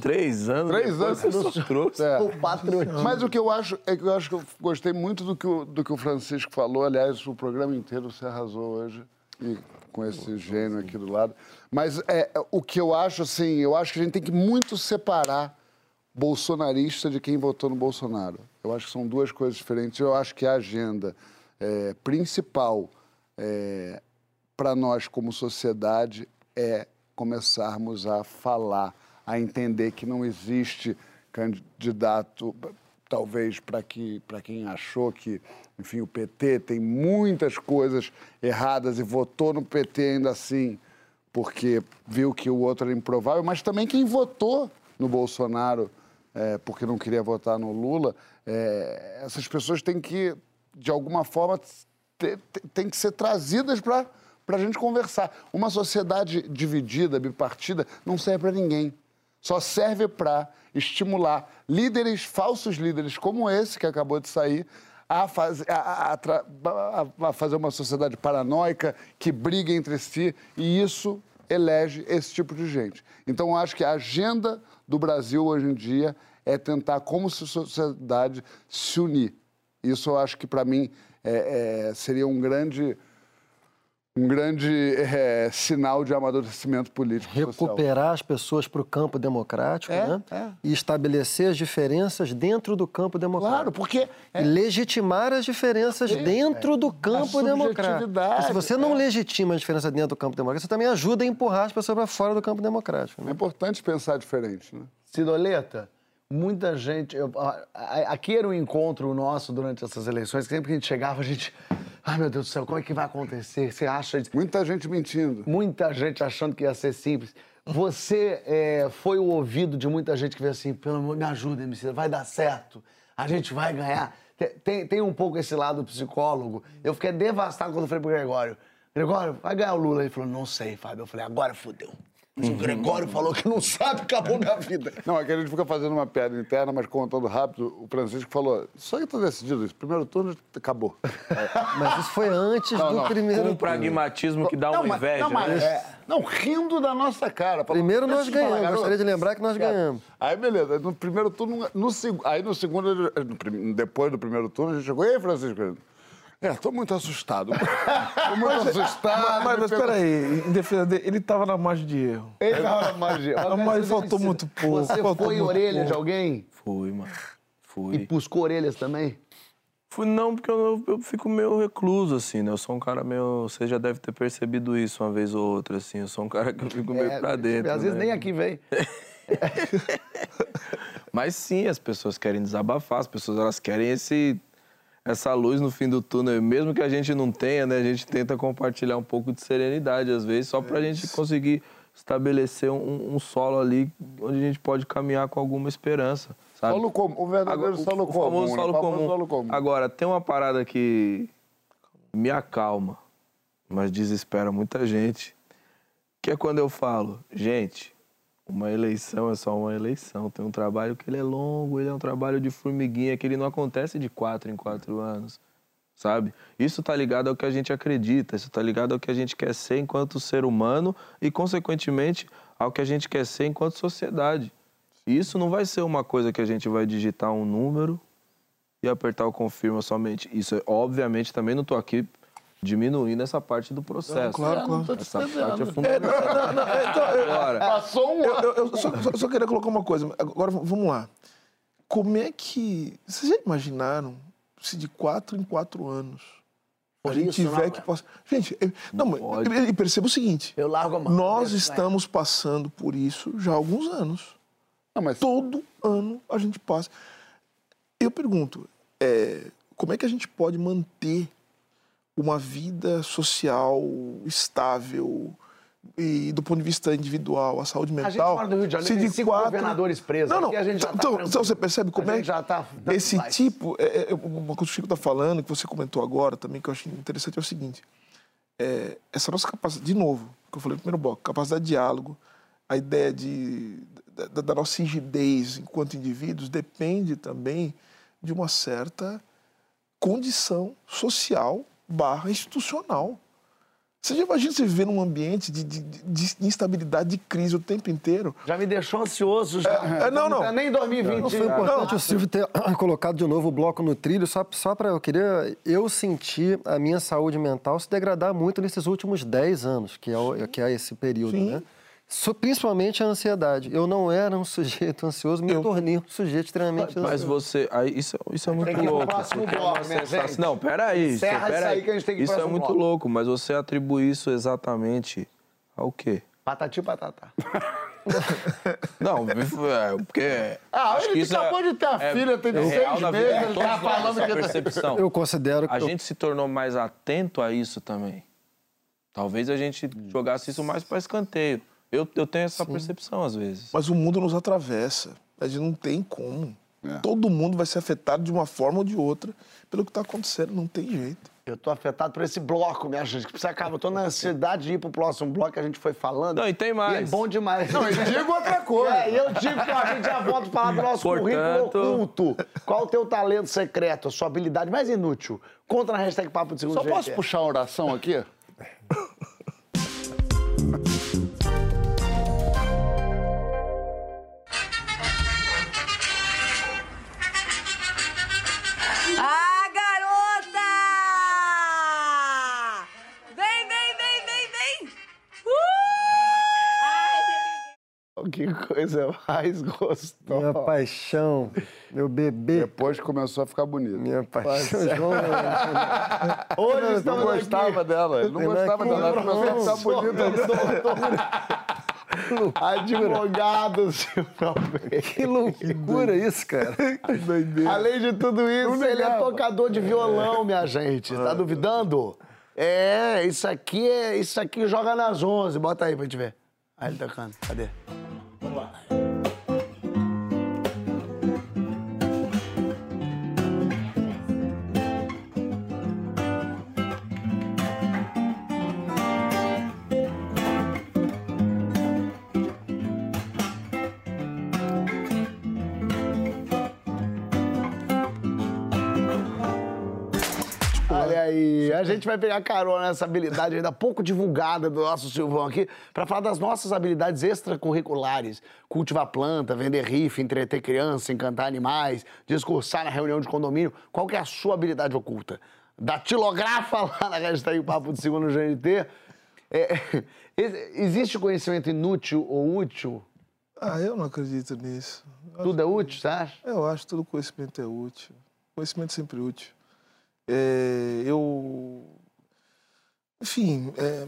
Três anos. Três anos você trouxe. É. O patriotismo. Mas o que eu acho é que eu acho que eu gostei muito do que o, do que o Francisco falou. Aliás, o programa inteiro você arrasou hoje. E com esse gênio aqui do lado. Mas é, o que eu acho, assim, eu acho que a gente tem que muito separar bolsonarista de quem votou no Bolsonaro. Eu acho que são duas coisas diferentes. Eu acho que a agenda é, principal é, para nós como sociedade é começarmos a falar, a entender que não existe candidato, talvez para que, quem achou que, enfim, o PT tem muitas coisas erradas e votou no PT ainda assim, porque viu que o outro era improvável, mas também quem votou no Bolsonaro é, porque não queria votar no Lula, é, essas pessoas têm que, de alguma forma, ter, têm que ser trazidas para a gente conversar. Uma sociedade dividida, bipartida, não serve para ninguém. Só serve para estimular líderes, falsos líderes como esse que acabou de sair, a, faz, a, a, a, fazer uma sociedade paranoica que briga entre si e isso elege esse tipo de gente. Então, eu acho que a agenda do Brasil hoje em dia é tentar, como sociedade, se unir. Isso eu acho que, para mim, é, é, seria um grande um grande é, sinal de amadurecimento político. Recuperar social. as pessoas para o campo democrático é, né? É. e estabelecer as diferenças dentro do campo democrático. Claro, porque. E legitimar as diferenças dentro do campo democrático. Porque se você não legitima as diferenças dentro do campo democrático, você também ajuda a empurrar as pessoas para fora do campo democrático. Né? É importante pensar diferente. Né? Cidoleta, muita gente. Eu, aqui era um encontro nosso durante essas eleições, que sempre que a gente chegava, a gente. Ai, meu Deus do céu, como é que vai acontecer? Você acha. Muita gente mentindo. Muita gente achando que ia ser simples. Você é, foi o ouvido de muita gente que veio assim: pelo amor, me ajuda, MC, vai dar certo, a gente vai ganhar. Tem, tem um pouco esse lado psicólogo. Eu fiquei devastado quando eu falei pro Gregório: Gregório, vai ganhar o Lula? Ele falou: não sei, Fábio. Eu falei: agora fudeu. Mas o Gregório falou que não sabe, acabou minha vida. [laughs] Não, é que a gente fica fazendo uma piada interna, mas contando rápido, o Francisco falou, isso aí tá decidido, esse primeiro turno acabou. Mas isso foi antes Não, do não, primeiro um turno. pragmatismo que dá Não, uma mas- inveja. não, mas- né? é, não, rindo da nossa cara. Falou, Primeiro nós "Deixa eu falar, ganhamos, garoto." gostaria de lembrar que nós ganhamos. Aí, beleza. No primeiro turno, no, aí no segundo, depois do primeiro turno, a gente chegou, ei, Francisco, é, tô muito assustado. [laughs] Tô muito assustado. Mas, mas peraí, em defesa dele, ele tava na margem de erro. Ele tava na magia. Mas faltou muito pouco. Você faltou foi muito orelha pouco. de alguém? Fui, mano. Fui. E buscou orelhas também? Fui não, porque eu, eu fico meio recluso, assim, né? Eu sou um cara meio. Você já deve ter percebido isso uma vez ou outra, assim. Eu sou um cara que eu fico meio pra dentro. É, Às vezes né? nem aqui vem. [laughs] Mas sim, as pessoas querem desabafar, as pessoas elas querem esse, essa luz no fim do túnel. Mesmo que a gente não tenha, né? A gente tenta compartilhar um pouco de serenidade, às vezes, só pra gente conseguir estabelecer um, um solo ali onde a gente pode caminhar com alguma esperança, sabe? Solo comum, o verdadeiro Agora, solo o comum. né? solo O famoso comum. solo comum. Agora, tem uma parada que me acalma, mas desespera muita gente, que é quando eu falo, gente, uma eleição é só uma eleição. Tem um trabalho que ele é longo, ele é um trabalho de formiguinha, que ele não acontece de quatro em quatro anos, sabe? Isso tá ligado ao que a gente acredita, isso tá ligado ao que a gente quer ser enquanto ser humano e, consequentemente, ao que a gente quer ser enquanto sociedade. Isso não vai ser uma coisa que a gente vai digitar um número e apertar o confirma somente. Isso, obviamente, também não tô aqui diminuindo essa parte do processo. claro, claro. Essa parte é fundamental. [laughs] Agora, Passou um Eu, eu- eu só, só- só queria colocar uma coisa. Agora, vamos lá. Como é que... Vocês já imaginaram se de quatro em quatro anos a gente isso, tiver não, que passar... Gente, não, e- e perceba o seguinte. Eu largo a mão. Nós Vai. estamos passando por isso já há alguns anos. Não, mas Todo ano a gente passa. Eu pergunto, é, como é que a gente pode manter uma vida social estável e do ponto de vista individual, a saúde mental? A gente mora no Rio de Janeiro, tem cinco quatro... governadores presos. Não, não. Aqui a gente já tá então, então você percebe como A é já tá esse paz. tipo, é, é, uma coisa que o Chico está falando, que você comentou agora também, que eu acho interessante, é o seguinte. É, essa nossa capacidade, de novo, que eu falei no primeiro bloco, capacidade de diálogo, a ideia de, da, da nossa rigidez enquanto indivíduos depende também de uma certa condição social barra institucional. Você já imagina você viver num ambiente de, de, de instabilidade, de crise o tempo inteiro? Já me deixou ansioso. Já. É, é, não, não. Nem em 2020. Não foi importante o Silvio ter [clears throat] colocado de novo o bloco no trilho, só, só para eu queria. Eu senti a minha saúde mental se degradar muito nesses últimos 10 anos, que é, o, que é esse período, Sim. né? So- Principalmente a ansiedade. Eu não era um [laughs] sujeito ansioso, me tornei um sujeito extremamente ansioso. Mas você. Aí, isso, isso é muito Tem que ir pro louco. próximo é bloco, sensação- gente. Não, peraí. Encerra peraí. isso aí que a gente tem que Isso é muito bloco. louco, mas você atribui isso exatamente ao quê? Patati patatá. [laughs] Não, é, porque. Ah, acho ele que isso acabou é- de ter a é- filha, tem é seis real na vida meses, de ele tá falando que- percepção. Eu considero que. A eu- gente se tornou mais atento a isso também. Talvez a gente jogasse isso mais para escanteio. Eu, eu tenho essa percepção às vezes. Mas o mundo nos atravessa. A gente não tem como. É. Todo mundo vai ser afetado de uma forma ou de outra pelo que está acontecendo. Não tem jeito. Eu tô afetado por esse bloco, minha gente, que precisa acabar. Eu tô na [laughs] ansiedade de ir pro próximo bloco que a gente foi falando. Não, e tem mais. E é bom demais. Não, e digo outra coisa. É, e eu digo que a gente já volta a falar do nosso Portanto- currículo oculto. Qual o teu talento secreto, a sua habilidade mais inútil? Conta na hashtag Papo de Segundo Só GT. posso puxar a oração aqui? [laughs] Que coisa mais gostosa. Minha paixão, meu bebê, Depois começou a ficar bonito. minha paixão, João. Hoje Ele não gostava aqui. dela, ele não Tem gostava dela, ela começou a ficar bonita. [laughs] Advogado, Silvio Que loucura isso, cara. Além de tudo isso, ele é tocador de violão, minha gente. Tá duvidando? É, isso aqui é. Isso aqui joga nas 11. Bota aí pra gente ver. Aí ele tocando. Cadê? Vamos lá. A gente vai pegar carona nessa habilidade ainda pouco divulgada do nosso Silvão aqui, para falar das nossas habilidades extracurriculares. Cultivar planta, vender riff, entreter criança, encantar animais, discursar na reunião de condomínio. Qual que é a sua habilidade oculta? Datilografa [laughs] lá na hashtag Papo de Segundo no GNT. É, ex- existe conhecimento inútil ou útil? Ah, eu não acredito nisso. Eu Tudo é útil, você acha? Eu acho que todo conhecimento é útil. Conhecimento é sempre útil. É, eu. Enfim, é,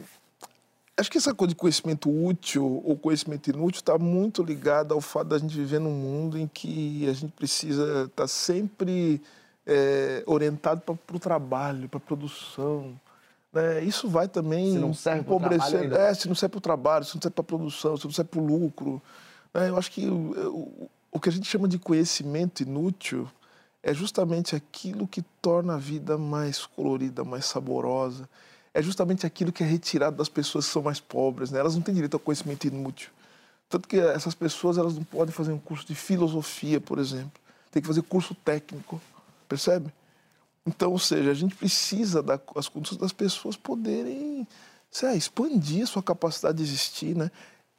acho que essa coisa de conhecimento útil ou conhecimento inútil está muito ligada ao fato da gente viver num mundo em que a gente precisa estar sempre é, orientado para o trabalho, para a produção. né? Isso vai também Se não serve pro empobrecer. trabalho. É, se não serve para o trabalho, se não serve para a produção, se não serve para o lucro. né? Eu acho que o, o- o que a gente chama de conhecimento inútil é justamente aquilo que torna a vida mais colorida, mais saborosa. É justamente aquilo que é retirado das pessoas que são mais pobres. Né? Elas não têm direito ao conhecimento inútil. Tanto que essas pessoas elas não podem fazer um curso de filosofia, por exemplo. Tem que fazer curso técnico, percebe? Então, ou seja, a gente precisa condições das pessoas poderem sei lá, expandir a sua capacidade de existir, né?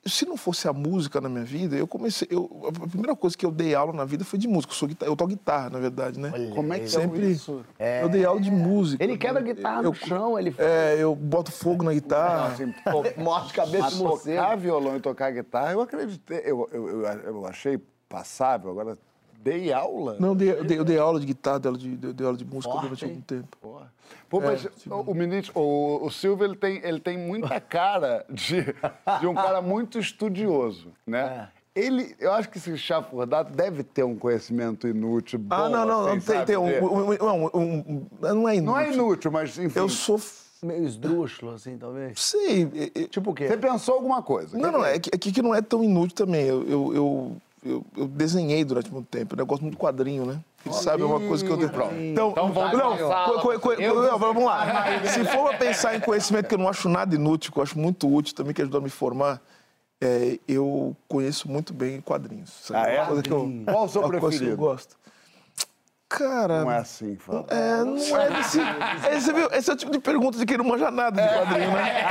Se não fosse a música na minha vida, eu comecei. Eu, a primeira coisa que eu dei aula na vida foi de música. Eu, sou guitar- eu toco guitarra, na verdade, né? Como é que Sempre. isso? Eu dei aula de música. Ele quebra né? guitarra eu, no chão, ele É, eu boto fogo na guitarra. Assim, [laughs] a cabeça de morcego. tocar violão e tocar guitarra, eu acreditei. Eu, eu, eu, eu achei passável. Agora, dei aula. Não, eu dei, eu dei, eu dei aula de guitarra, dei aula de, dei, dei aula de música Forte, durante hein? algum tempo. Pô, É, mas tipo- o, o ministro, o, o Silvio, ele tem, ele tem muita cara de, de um cara muito estudioso, né? É. Ele, eu acho que esse chafurdado deve ter um conhecimento inútil bom, Ah, não, não, assim, não, tem, tem um, um, um- um- um- Não é inútil. Não é inútil, mas enfim. Eu sou. Meio esdrúxulo, assim, talvez. É- é- Tipo o quê? Você pensou alguma coisa? Não, não, é que, é que não é tão inútil também. Eu, eu, eu, eu- eu desenhei durante muito tempo. né? Eu gosto muito de quadrinho, né? Ele sabe, é uma coisa que eu tenho. Então, Então vamos não, pra sala. co- co- co- não, vamos lá. Se for pra pensar em conhecimento que eu não acho nada inútil, que eu acho muito útil também, que ajudou a me formar, é, eu conheço muito bem quadrinhos. sabe? Ah, é? Uma coisa que eu, Qual o seu coisa que eu preferido? gosto. Cara. Não é assim, Fábio. É, não é desse. [laughs] Esse, viu? Esse é o tipo de pergunta de quem não manja nada de quadrinho, né?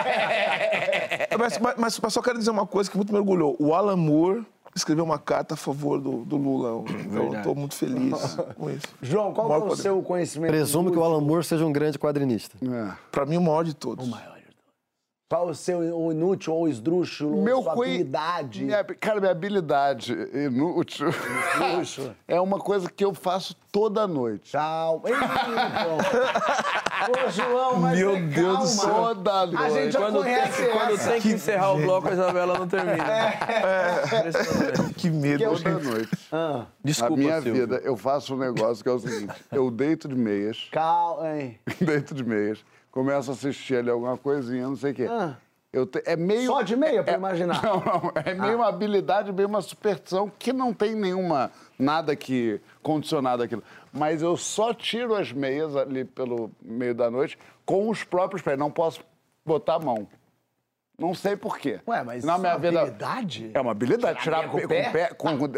Mas, [laughs] mas- mas- mas só quero dizer uma coisa que muito me orgulhou. O Alan Moore escreveu uma carta a favor do, do Lula. Eu estou muito feliz [laughs] com isso. João, qual Maior é o seu conhecimento? Presumo que o Alan Moore seja um grande quadrinista. É. Pra mim, o maior de todos. Qual o seu o inútil ou esdrúxulo, Meu sua conhe- habilidade? Minha- cara, minha habilidade inútil [laughs] é uma coisa que eu faço toda noite. Tchau. Ei, João. Ô, João, mas Meu é Deus calma. do céu. Toda A noite. gente já Quando tem, conhece que, quando tem que encerrar o bloco, a Isabela não termina. Impressionante. Que medo. Toda noite. Ah, Desculpa, Na minha Silvio. vida, eu faço um negócio que é o seguinte: eu deito de meias, calma, hein? [laughs] deito de meias, começo a assistir ali alguma coisinha, não sei o quê. Ah. Eu te- é meio. Só de meia, pra é- imaginar. [laughs] Não, não. É meio uma habilidade, meio uma superstição que não tem nenhuma. nada que. condicionado aquilo. Mas eu só tiro as meias ali pelo meio da noite com os próprios pés. Não posso botar a mão. Não sei por quê. Ué, mas Na isso é minha uma vida- habilidade? É uma habilidade. Tirar Tirar, meia com pe- o com pé? pé. com- com-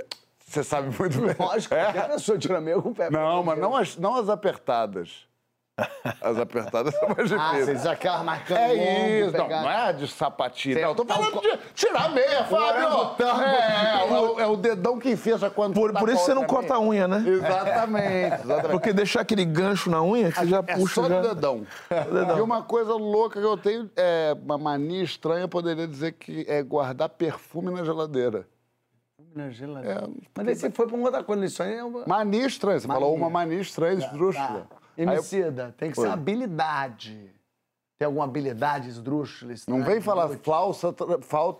Você sabe muito bem. Lógico, É? qualquer pessoa tira meio com o pé. Não, mas não as, não as apertadas. As apertadas são mais Ah, difíceis. diz aquela marcando É isso, não, não é de sapatinho. Você- Não, eu tô é o falando co- de tirar a meia, Fábio. É, é, o- é o dedão que fecha quando Por, tá por isso você não corta a unha, né? Exatamente, exatamente. Porque deixar aquele gancho na unha, que você já é puxa só já. [laughs] do dedão. E uma coisa louca que eu tenho, é uma mania estranha, eu poderia dizer que é guardar perfume na geladeira. Na geladeira. Mas daí você foi pra uma outra coisa. Isso aí é uma... Mania estranha, você falou uma mania estranha, esdrúxula. Tá. Aí eu- Emicida, tem que ser Oi. habilidade. Tem alguma habilidade esdrúxula? Não vem falar flauta,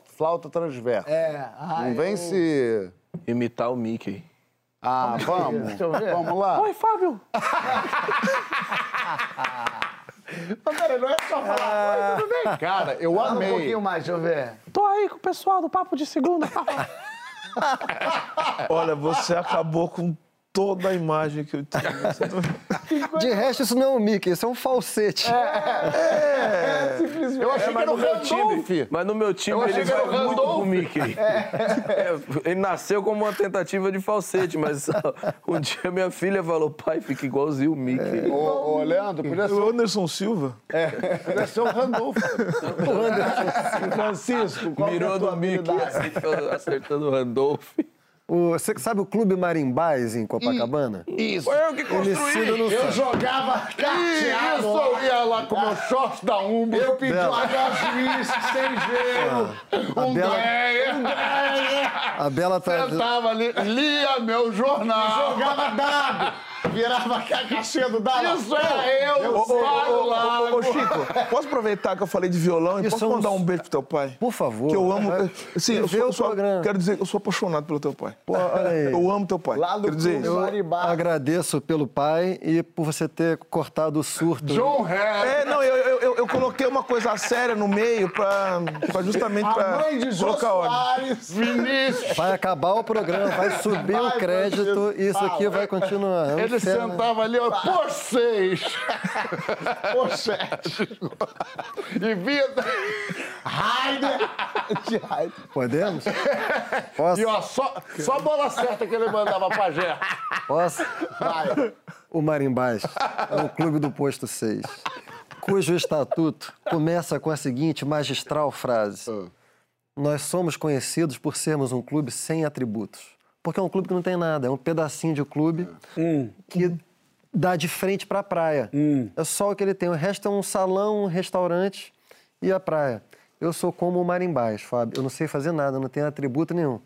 flauta transversa. É. Ah, Não vem eu- se... Imitar o Mickey. Ah, vamos. [laughs] Deixa eu ver. Vamos lá. Oi, Fábio. [laughs] Mas peraí, não é só falar. Oi, tudo bem? Cara, eu Fala um amei. pouquinho mais, deixa eu ver. Tô aí com o pessoal do Papo de Segunda. [laughs] Olha, você acabou com toda a imagem que eu tinha. [laughs] De resto, isso não é um Mickey, isso é um falsete. Eu achei que era o no meu time, Randolph. mas no meu time ele vai o muito Randolph. pro Mickey. É, ele nasceu como uma tentativa de falsete, mas [laughs] um dia minha filha falou, pai, fica igualzinho o Mickey. Ô, ô, Leandro, podia ser, O Anderson Silva. podia ser o Randolph. Francisco, qual que é a Mirou tua no Mickey, acertando o Randolph. O- Você sabe o Clube Marimbás em Copacabana? Isso. Foi eu que construí. Eu jogava carteado. Isso, eu ia lá com o meu short da Umbo. Eu pedi Bela. uma sem gelo. Um Bela-. Um. A Bela tá. Sentava ali, lia meu jornal. Jogava dado. Virava a caixinha do dado. Isso é eu, Ô, ô, ô, ô, Chico, posso aproveitar que eu falei de violão e Isso posso mandar um beijo pro teu pai? Por favor. Que eu amo. Sim, eu sou, o eu sou- programa. quero dizer, eu sou apaixonado pelo teu pai. Pô. Eu amo teu pai. Lá do quero dizer. Marimbá. Agradeço pelo pai e por você ter cortado o surto. John Harris. É, não, eu, eu, eu, eu coloquei uma coisa séria no meio pra, pra justamente A pra mãe de Jô colocar ordem. Soares. Vinícius. Vai acabar o programa, vai subir o Vai, crédito Francisco. e isso aqui vai continuar. Um Ele inferno. sentava ali, ó, por seis. [laughs] por sete. E via. Raider. Podemos? Posso? E ó, só, só a bola certa que ele mandava pra Gé. Posso? Vai. O Marimbás é um clube do posto 6, cujo estatuto começa com a seguinte magistral frase: Nós somos conhecidos por sermos um clube sem atributos. Porque é um clube que não tem nada, é um pedacinho de clube que dá de frente para a praia. É só o que ele tem. O resto é um salão, um restaurante e a praia. Eu sou como o Marimbás, Fábio. Eu não sei fazer nada, não tenho atributo nenhum,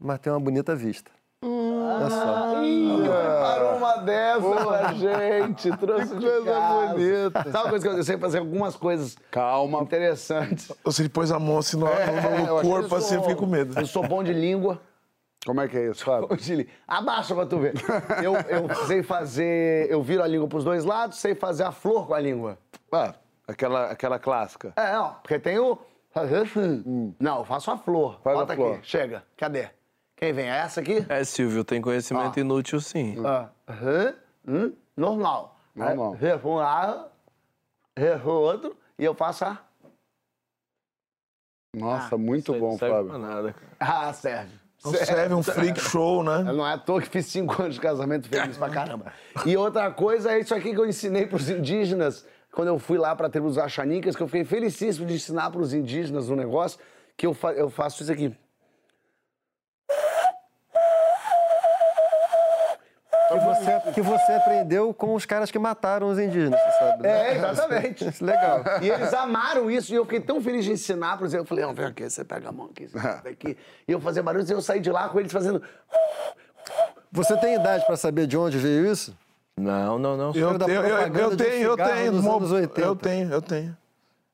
mas tenho uma bonita vista. É só. Preparou uma dessa pra gente, trouxe de coisa casa. bonita. Sabe uma coisa que eu sei fazer algumas coisas Calma. interessantes. Você ele pôs a mão assim no, no- no É, eu achei corpo, que assim, eu fiquei com medo. Eu sou bom de língua. Como é que é isso, Fábio? De língua. Abaixa pra tu ver. Eu, eu sei fazer. Eu viro a língua pros dois lados, sei fazer a flor com a língua. Ah, aquela, aquela clássica. É, não, porque tem o. Assim. Não, eu faço a flor. Faz a Bota flor. aqui, chega. Cadê? Quem vem? É essa aqui? É, Silvio, tem conhecimento inútil sim. Ah, hã, hum, normal. Normal. Pra um lado, pro outro, e eu faço a. Nossa, muito bom, Fábio. nada. Ah, serve. Não serve um freak show, né? Não é à toa que fiz cinco anos de casamento feliz pra caramba. E outra coisa é isso aqui que eu ensinei pros indígenas quando eu fui lá pra dos Achanicas, que eu fiquei felicíssimo de ensinar pros indígenas um negócio, que eu, fa- eu faço isso aqui. Que você, que você aprendeu com os caras que mataram os indígenas, você sabe? né? É, exatamente. [laughs] Legal. E eles amaram isso e eu fiquei tão feliz de ensinar para eles. Eu falei, não, vem aqui, você pega a mão aqui, você pega aqui. E eu fazia barulho e eu saí de lá com eles fazendo. Você tem idade para saber de onde veio isso? Não, não, não. Eu, da tenho, eu, eu de tenho, eu tenho. nos anos 80. Eu tenho, eu tenho.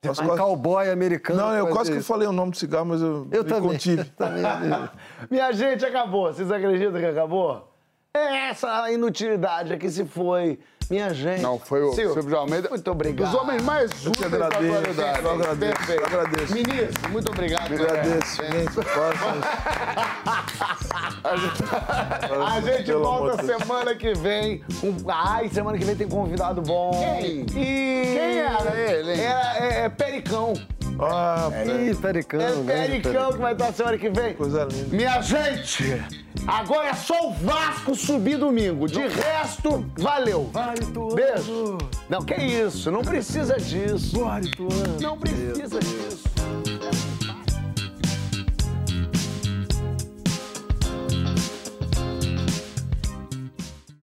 Posso Um quase- cowboy americano. Não, eu quase que isso. falei o nome do cigarro, mas eu, Eu me também. contive. [laughs] também. [laughs] Minha gente, acabou. Vocês acreditam que acabou? É essa a inutilidade aqui se foi. Minha gente. Não, foi o Silvio, de Almeida. Muito obrigado. Dos homens mais Eu úteis te da agradeço. atualidade. Eu agradeço. Perfeito. Eu agradeço. Ministro, muito obrigado. Agradeço. Gente, posso- [laughs] A gente volta semana que vem. com- Ai, semana que vem tem convidado bom. Quem? E... Quem era ele? Era, é, é Pericão. Ah, Ih, pericano. É grande Pericão que vai estar semana que vem. coisa linda. Minha gente, agora é só o Vasco subir domingo. De resto, valeu. Beijo. Não, que isso, não precisa disso. Não precisa disso.